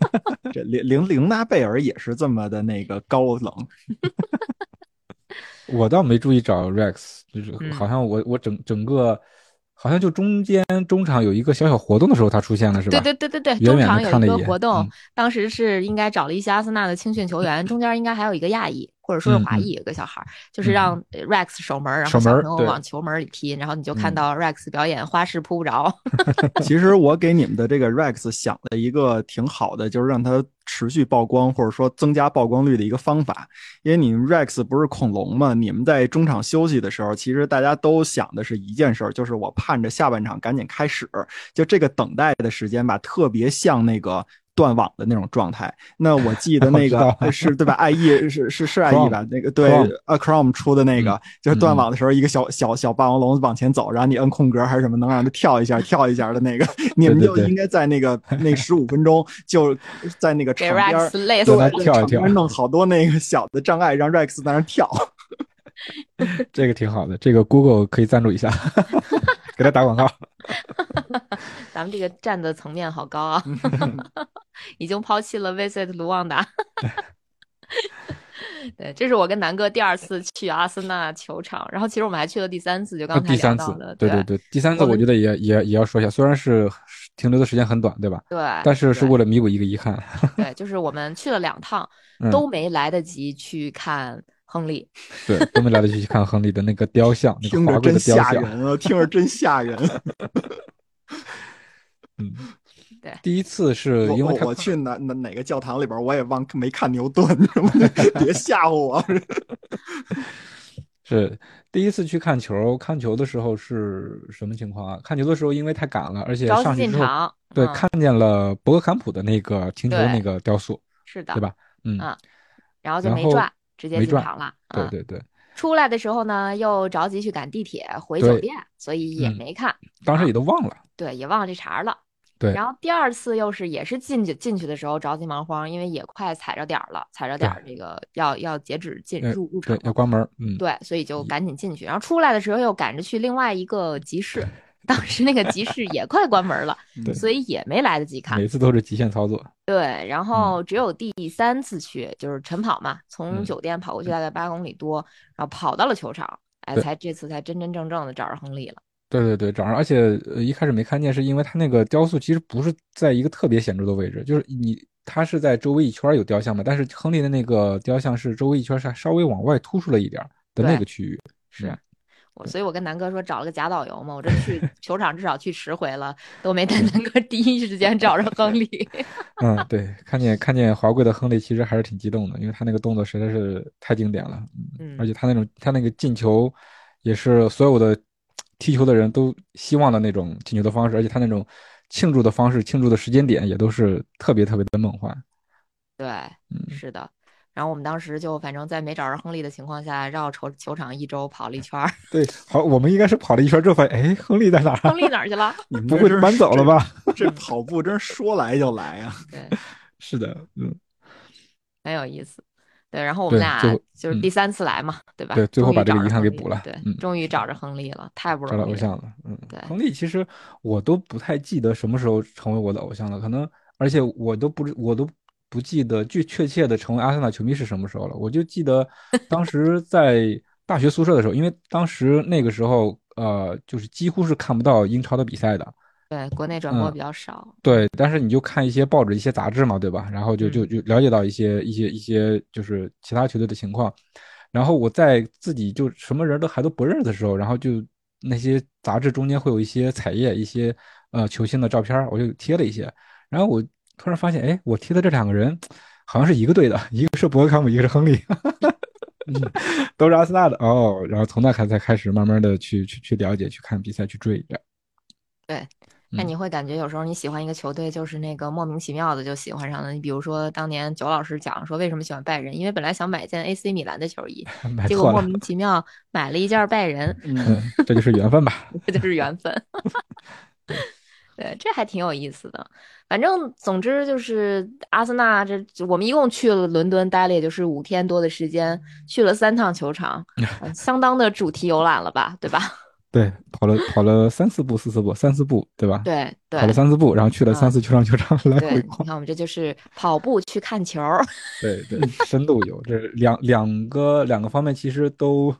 这玲玲玲娜贝尔也是这么的那个高冷。我倒没注意找 Rex，就是好像我我整整个。好像就中间中场有一个小小活动的时候，他出现了，是吧？对对对对对，中场有一个活动，当时是应该找了一些阿森纳的青训球员，中间应该还有一个亚裔或者说是华裔，有个小孩，就是让 Rex 守门，然后小朋友往球门里踢，然后你就看到 Rex 表演花式扑不着。其实我给你们的这个 Rex 想了一个挺好的，就是让他。持续曝光或者说增加曝光率的一个方法，因为你们 Rex 不是恐龙嘛？你们在中场休息的时候，其实大家都想的是一件事儿，就是我盼着下半场赶紧开始，就这个等待的时间吧，特别像那个。断网的那种状态，那我记得 那个是对吧？？IE 是是是 IE 吧？那个对啊，Chrome 出的那个就是断网的时候，一个小小小霸王龙往前走，然后你摁空格还是什么，能让它跳一下跳一下的那个，你们就应该在那个那十五分钟 就在那个场边对跳一跳，弄好多那个小的障碍，让 Rex 在那跳。这个挺好的，这个 Google 可以赞助一下，给他打广告。咱们这个站的层面好高啊！已经抛弃了 Visit 卢旺达。对，这是我跟南哥第二次去阿森纳球场，然后其实我们还去了第三次，就刚才第三次。对对对，第三次我觉得也也也要说一下，虽然是停留的时间很短，对吧？对。但是是为了弥补一个遗憾。对，就是我们去了两趟，都没来得及去看亨利。对，都没来得及去看亨利的那个雕像，听着真吓人啊！听着真吓人。嗯。对，第一次是因为我去哪哪哪个教堂里边，我也忘没看牛顿，别吓唬我。是第一次去看球，看球的时候是什么情况啊？看球的时候因为太赶了，而且上去之后，对，看见了博格坎普的那个停球那个雕塑，是的，对吧？嗯，然后就没转，直接进场了。对对对。出来的时候呢，又着急去赶地铁回酒店，所以也没看。当时也都忘了。对，也忘了这茬了。对，然后第二次又是也是进去进去的时候着急忙慌，因为也快踩着点儿了，踩着点儿这个要要截止进入入场，要关门，嗯，对，所以就赶紧进去。然后出来的时候又赶着去另外一个集市，当时那个集市也快关门了，所以也没来得及看。每次都是极限操作。对，然后只有第三次去就是晨跑嘛，从酒店跑过去大概八公里多，然后跑到了球场，哎，才这次才真真正正的找着亨利了。对对对，找着，而且呃一开始没看见，是因为他那个雕塑其实不是在一个特别显著的位置，就是你他是在周围一圈有雕像嘛，但是亨利的那个雕像是周围一圈是稍微往外突出了一点的那个区域。是我，所以我跟南哥说找了个假导游嘛，我这去 球场至少去十回了，都没带南哥第一时间找着亨利。嗯，对，看见看见华贵的亨利，其实还是挺激动的，因为他那个动作实在是太经典了，嗯，而且他那种他那个进球也是所有的。踢球的人都希望的那种进球的方式，而且他那种庆祝的方式、庆祝的时间点也都是特别特别的梦幻。对，嗯，是的。然后我们当时就反正在没找着亨利的情况下，绕球球场一周跑了一圈。对，好，我们应该是跑了一圈之后发现，哎，亨利在哪？亨利哪儿去了？你不会搬走了吧？这跑步真是说来就来啊！对，是的，嗯，很有意思。对，然后我们俩就是第三次来嘛，对吧？对，最后把这个遗憾给补了。对，终于找着亨利了，太不容易。找到偶像了，嗯，对。亨利其实我都不太记得什么时候成为我的偶像了，可能而且我都不知我都不记得具确切的成为阿森纳球迷是什么时候了。我就记得当时在大学宿舍的时候，因为当时那个时候呃，就是几乎是看不到英超的比赛的。对，国内转播比较少。对，但是你就看一些报纸、一些杂志嘛，对吧？然后就就就了解到一些一些一些就是其他球队的情况。然后我在自己就什么人都还都不认识的时候，然后就那些杂志中间会有一些彩页、一些呃球星的照片，我就贴了一些。然后我突然发现，哎，我踢的这两个人 好像是一个队的，一个是博格坎普，一个是亨利，都是阿森纳的哦。然后从那开才开始慢慢的去去去了解、去看比赛、去追。对。那你会感觉有时候你喜欢一个球队，就是那个莫名其妙的就喜欢上了。你比如说当年九老师讲说为什么喜欢拜仁，因为本来想买件 AC 米兰的球衣，结果莫名其妙买了一件拜仁。嗯，这就是缘分吧？这就是缘分。对，这还挺有意思的。反正总之就是阿森纳，这我们一共去了伦敦，待了也就是五天多的时间，去了三趟球场，相当的主题游览了吧？对吧？对，跑了跑了三四步，四四步，三四步，对吧？对对，跑了三四步，然后去了三四球场，球场来回跑。你看，我们这就是跑步去看球。对对，深度游这两两个两个方面，其实都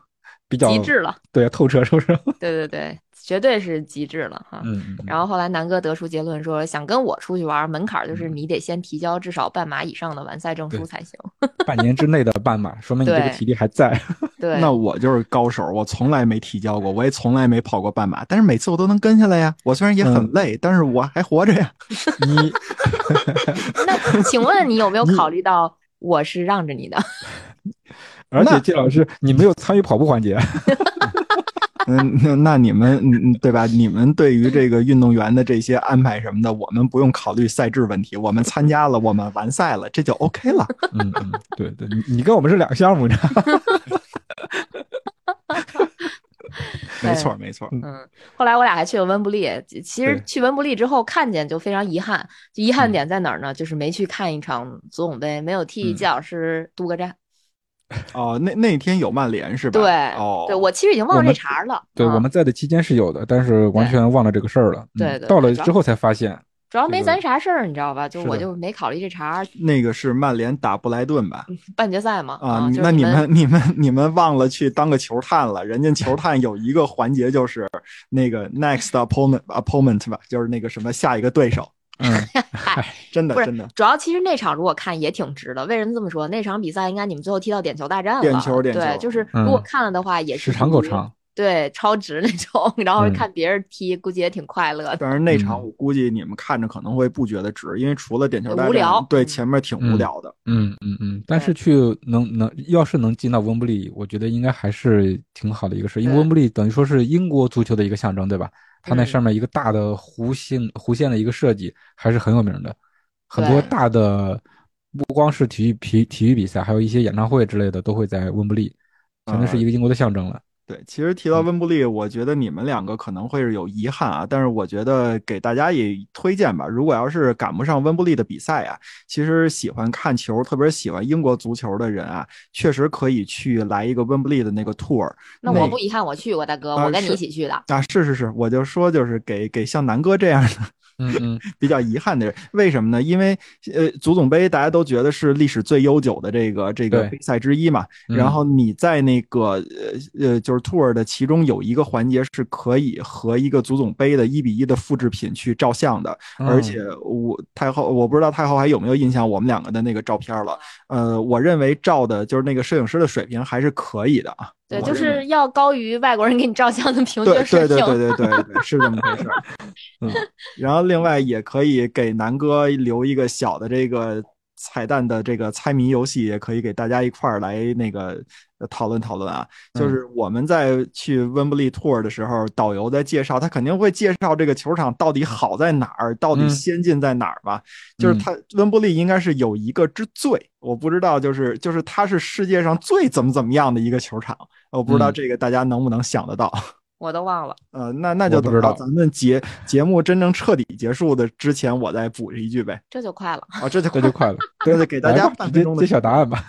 比较极致了。对，透彻是不是？对对对，绝对是极致了哈。嗯。然后后来南哥得出结论说，想跟我出去玩，门槛就是你得先提交至少半马以上的完赛证书才行。半年之内的半马，说明你这个体力还在。对，那我就是高手，我从来没提交过，我也从来没跑过半马，但是每次我都能跟下来呀。我虽然也很累，但是我还活着呀。你，那请问你有没有考虑到我是让着你的？而且季老师，你没有参与跑步环节。嗯，那那你们，嗯对吧？你们对于这个运动员的这些安排什么的，我们不用考虑赛制问题。我们参加了，我们完赛了，这就 OK 了。嗯嗯，对对，你你跟我们是两个项目，你知道吗？没错没错。嗯，后来我俩还去了温布利。其实去温布利之后，看见就非常遗憾。就遗憾点在哪儿呢？就是没去看一场足总杯，没有替季老师督个战。哦，那那天有曼联是吧？对，哦，对我其实已经忘了这茬了。对，我们在的期间是有的，但是完全忘了这个事儿了。对对，到了之后才发现，主要没咱啥事儿，你知道吧？就我就没考虑这茬。那个是曼联打布莱顿吧？半决赛嘛。啊，那你们你们你们忘了去当个球探了？人家球探有一个环节就是那个 next opponent opponent 吧，就是那个什么下一个对手。嗯，真的，真的。主要其实那场如果看也挺值的。为什么这么说？那场比赛应该你们最后踢到点球大战了。点球，点球。对，就是如果看了的话，也是时长够长。对，超值那种。然后看别人踢，估计也挺快乐的。但是那场我估计你们看着可能会不觉得值，因为除了点球大战，无聊。对，前面挺无聊的。嗯嗯嗯。但是去能能，要是能进到温布利，我觉得应该还是挺好的一个事。因为温布利等于说是英国足球的一个象征，对吧？它那上面一个大的弧形弧线的一个设计还是很有名的，很多大的不光是体育体体育比赛，还有一些演唱会之类的都会在温布利，真的是一个英国的象征了。对，其实提到温布利，我觉得你们两个可能会是有遗憾啊，但是我觉得给大家也推荐吧。如果要是赶不上温布利的比赛啊，其实喜欢看球，特别喜欢英国足球的人啊，确实可以去来一个温布利的那个 tour。那我不遗憾，我去过，大哥，我跟你一起去的啊。是是是，我就说就是给给像南哥这样的。嗯嗯，比较遗憾的是，为什么呢？因为呃，足总杯大家都觉得是历史最悠久的这个这个杯赛之一嘛。然后你在那个呃呃，就是 tour 的其中有一个环节是可以和一个足总杯的一比一的复制品去照相的。而且我太后，我不知道太后还有没有印象我们两个的那个照片了。呃，我认为照的就是那个摄影师的水平还是可以的啊。对，就是要高于外国人给你照相的平均水平。对对对对对对，是这么回事。嗯，然后另外也可以给南哥留一个小的这个彩蛋的这个猜谜游戏，也可以给大家一块儿来那个讨论讨论啊。就是我们在去温布利 tour 的时候，导游在介绍，他肯定会介绍这个球场到底好在哪儿，到底先进在哪儿吧。就是他温布利应该是有一个之最，我不知道，就是就是它是世界上最怎么怎么样的一个球场。我不知道这个大家能不能想得到，我都忘了。呃，那那就等到咱们节节目真正彻底结束的之前，我再补一句呗。这就快了啊，这就这就快了。对 对，给大家半分钟揭晓答案吧。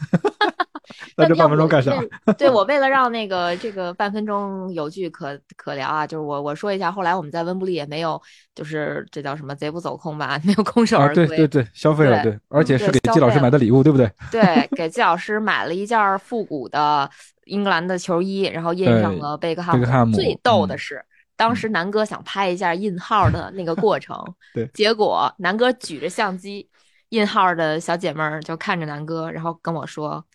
那这半分钟干啥？对我为了让那个这个半分钟有据可可聊啊，就是我我说一下，后来我们在温布利也没有，就是这叫什么贼不走空吧，没有空手而归。对对对，消费了，对，而且是给季老师买的礼物，对不对？对，给季老师买了一件复古的英格兰的球衣，然后印上了贝克汉姆。最逗的是，当时南哥想拍一下印号的那个过程，对，结果南哥举着相机，印号的小姐妹儿就看着南哥，然后跟我说。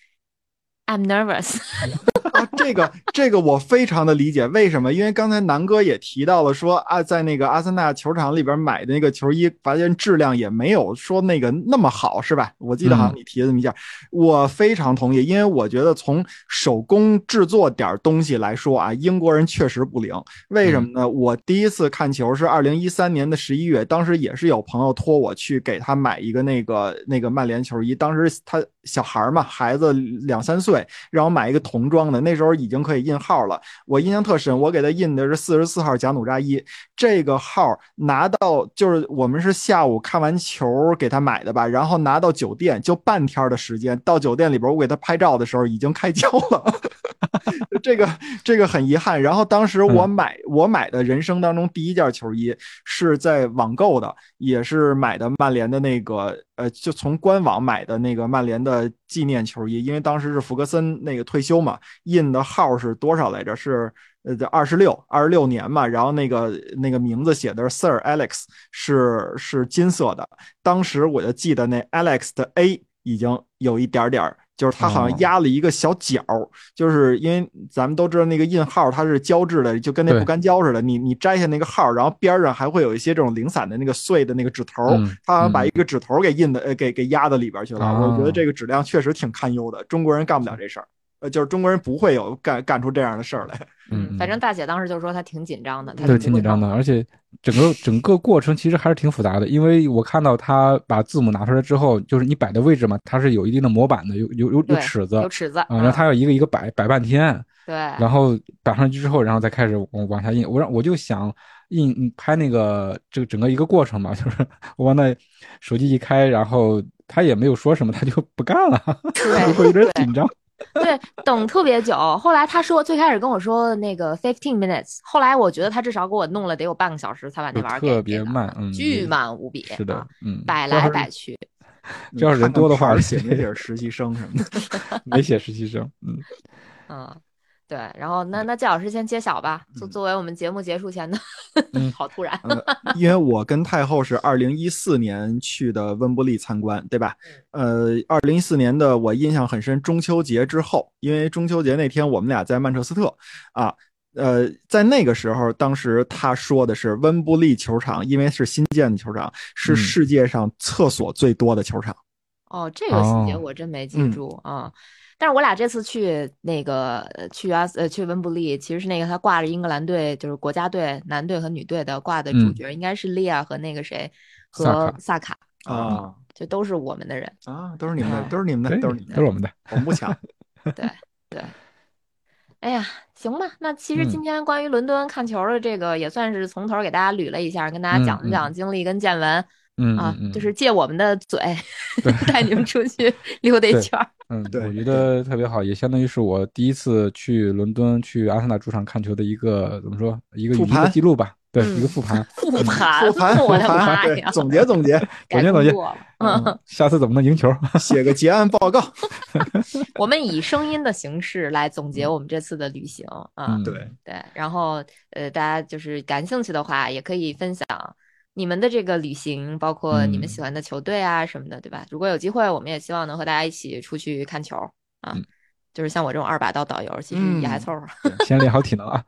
I'm nervous。啊，这个这个我非常的理解，为什么？因为刚才南哥也提到了，说啊，在那个阿森纳球场里边买的那个球衣，发现质量也没有说那个那么好，是吧？我记得好像你提了这么一下，我非常同意，因为我觉得从手工制作点东西来说啊，英国人确实不灵。为什么呢？我第一次看球是二零一三年的十一月，当时也是有朋友托我去给他买一个那个那个曼联球衣，当时他小孩嘛，孩子两三岁，让我买一个童装的。那时候已经可以印号了，我印象特深。我给他印的是四十四号贾努扎伊，这个号拿到就是我们是下午看完球给他买的吧，然后拿到酒店就半天的时间，到酒店里边我给他拍照的时候已经开胶了，这个这个很遗憾。然后当时我买我买的人生当中第一件球衣是在网购的，也是买的曼联的那个。呃，就从官网买的那个曼联的纪念球衣，因为当时是福格森那个退休嘛，印的号是多少来着？是呃，二十六二十六年嘛，然后那个那个名字写的是 Sir Alex，是是金色的。当时我就记得那 Alex 的 A 已经有一点点，就是它好像压了一个小角，就是因为咱们都知道那个印号它是胶质的，就跟那不干胶似的。你你摘下那个号，然后边上还会有一些这种零散的那个碎的那个纸头，他好像把一个纸头给印的呃给给压到里边去了。我觉得这个质量确实挺堪忧的，中国人干不了这事儿。呃，就是中国人不会有干干出这样的事儿来。嗯，反正大姐当时就说她挺紧张的，对，挺紧张的，而且整个整个过程其实还是挺复杂的，因为我看到她把字母拿出来之后，就是你摆的位置嘛，它是有一定的模板的，有有有有尺子，有尺子啊，然后她要一个一个摆摆半天，对，然后摆上去之后，然后再开始往往下印。我让我就想印拍那个这个整个一个过程嘛，就是我往那手机一开，然后他也没有说什么，他就不干了，会有点紧张。对，等特别久。后来他说，最开始跟我说那个 fifteen minutes，后来我觉得他至少给我弄了得有半个小时才把那玩意儿特别慢，嗯，巨慢无比。是的，嗯，摆来摆去。这要是人多的话，写没写实习生什么的，没写实习生，嗯，嗯。对，然后那那季老师先揭晓吧，作作为我们节目结束前的，好突然，因为我跟太后是二零一四年去的温布利参观，对吧？呃，二零一四年的我印象很深，中秋节之后，因为中秋节那天我们俩在曼彻斯特啊，呃，在那个时候，当时他说的是温布利球场，因为是新建的球场，是世界上厕所最多的球场。哦，这个细节我真没记住啊。但是我俩这次去那个去阿呃去温布利，其实是那个他挂着英格兰队就是国家队男队和女队的挂的主角，应该是利亚和那个谁和萨卡啊，就都是我们的人啊，都是你们的，都是你们的，都是你们，都是我们的，我们不抢。对对，哎呀，行吧，那其实今天关于伦敦看球的这个也算是从头给大家捋了一下，跟大家讲一讲经历跟见闻。嗯啊，就是借我们的嘴 带你们出去 溜达一圈儿。嗯，对，我觉得特别好，也相当于是我第一次去伦敦去阿森纳主场看球的一个怎么说一个一个记录吧？对，一个复盘。复盘，复盘，我的妈呀！总结总结，总结 总结。嗯，下次怎么能赢球？写个结案报告。我们以声音的形式来总结我们这次的旅行啊。对对，然后呃，大家就是感兴趣的话，也可以分享。你们的这个旅行，包括你们喜欢的球队啊什么的，对吧？如果有机会，我们也希望能和大家一起出去看球啊。就是像我这种二把刀导游，其实也还凑合。先练好体能啊。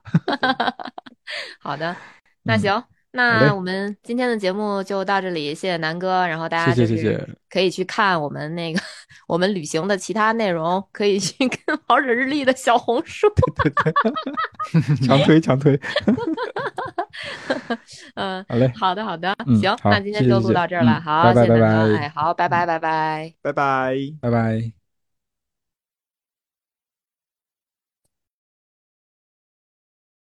好的，那行。那我们今天的节目就到这里，谢谢南哥。然后大家就是可以去看我们那个我们旅行的其他内容可以去 跟好日历的小红书，对对对，强推强推，嗯，好嘞，好的好的，行，那今天就录到这儿了，好，谢谢大家，好，拜拜。拜拜拜拜。拜拜。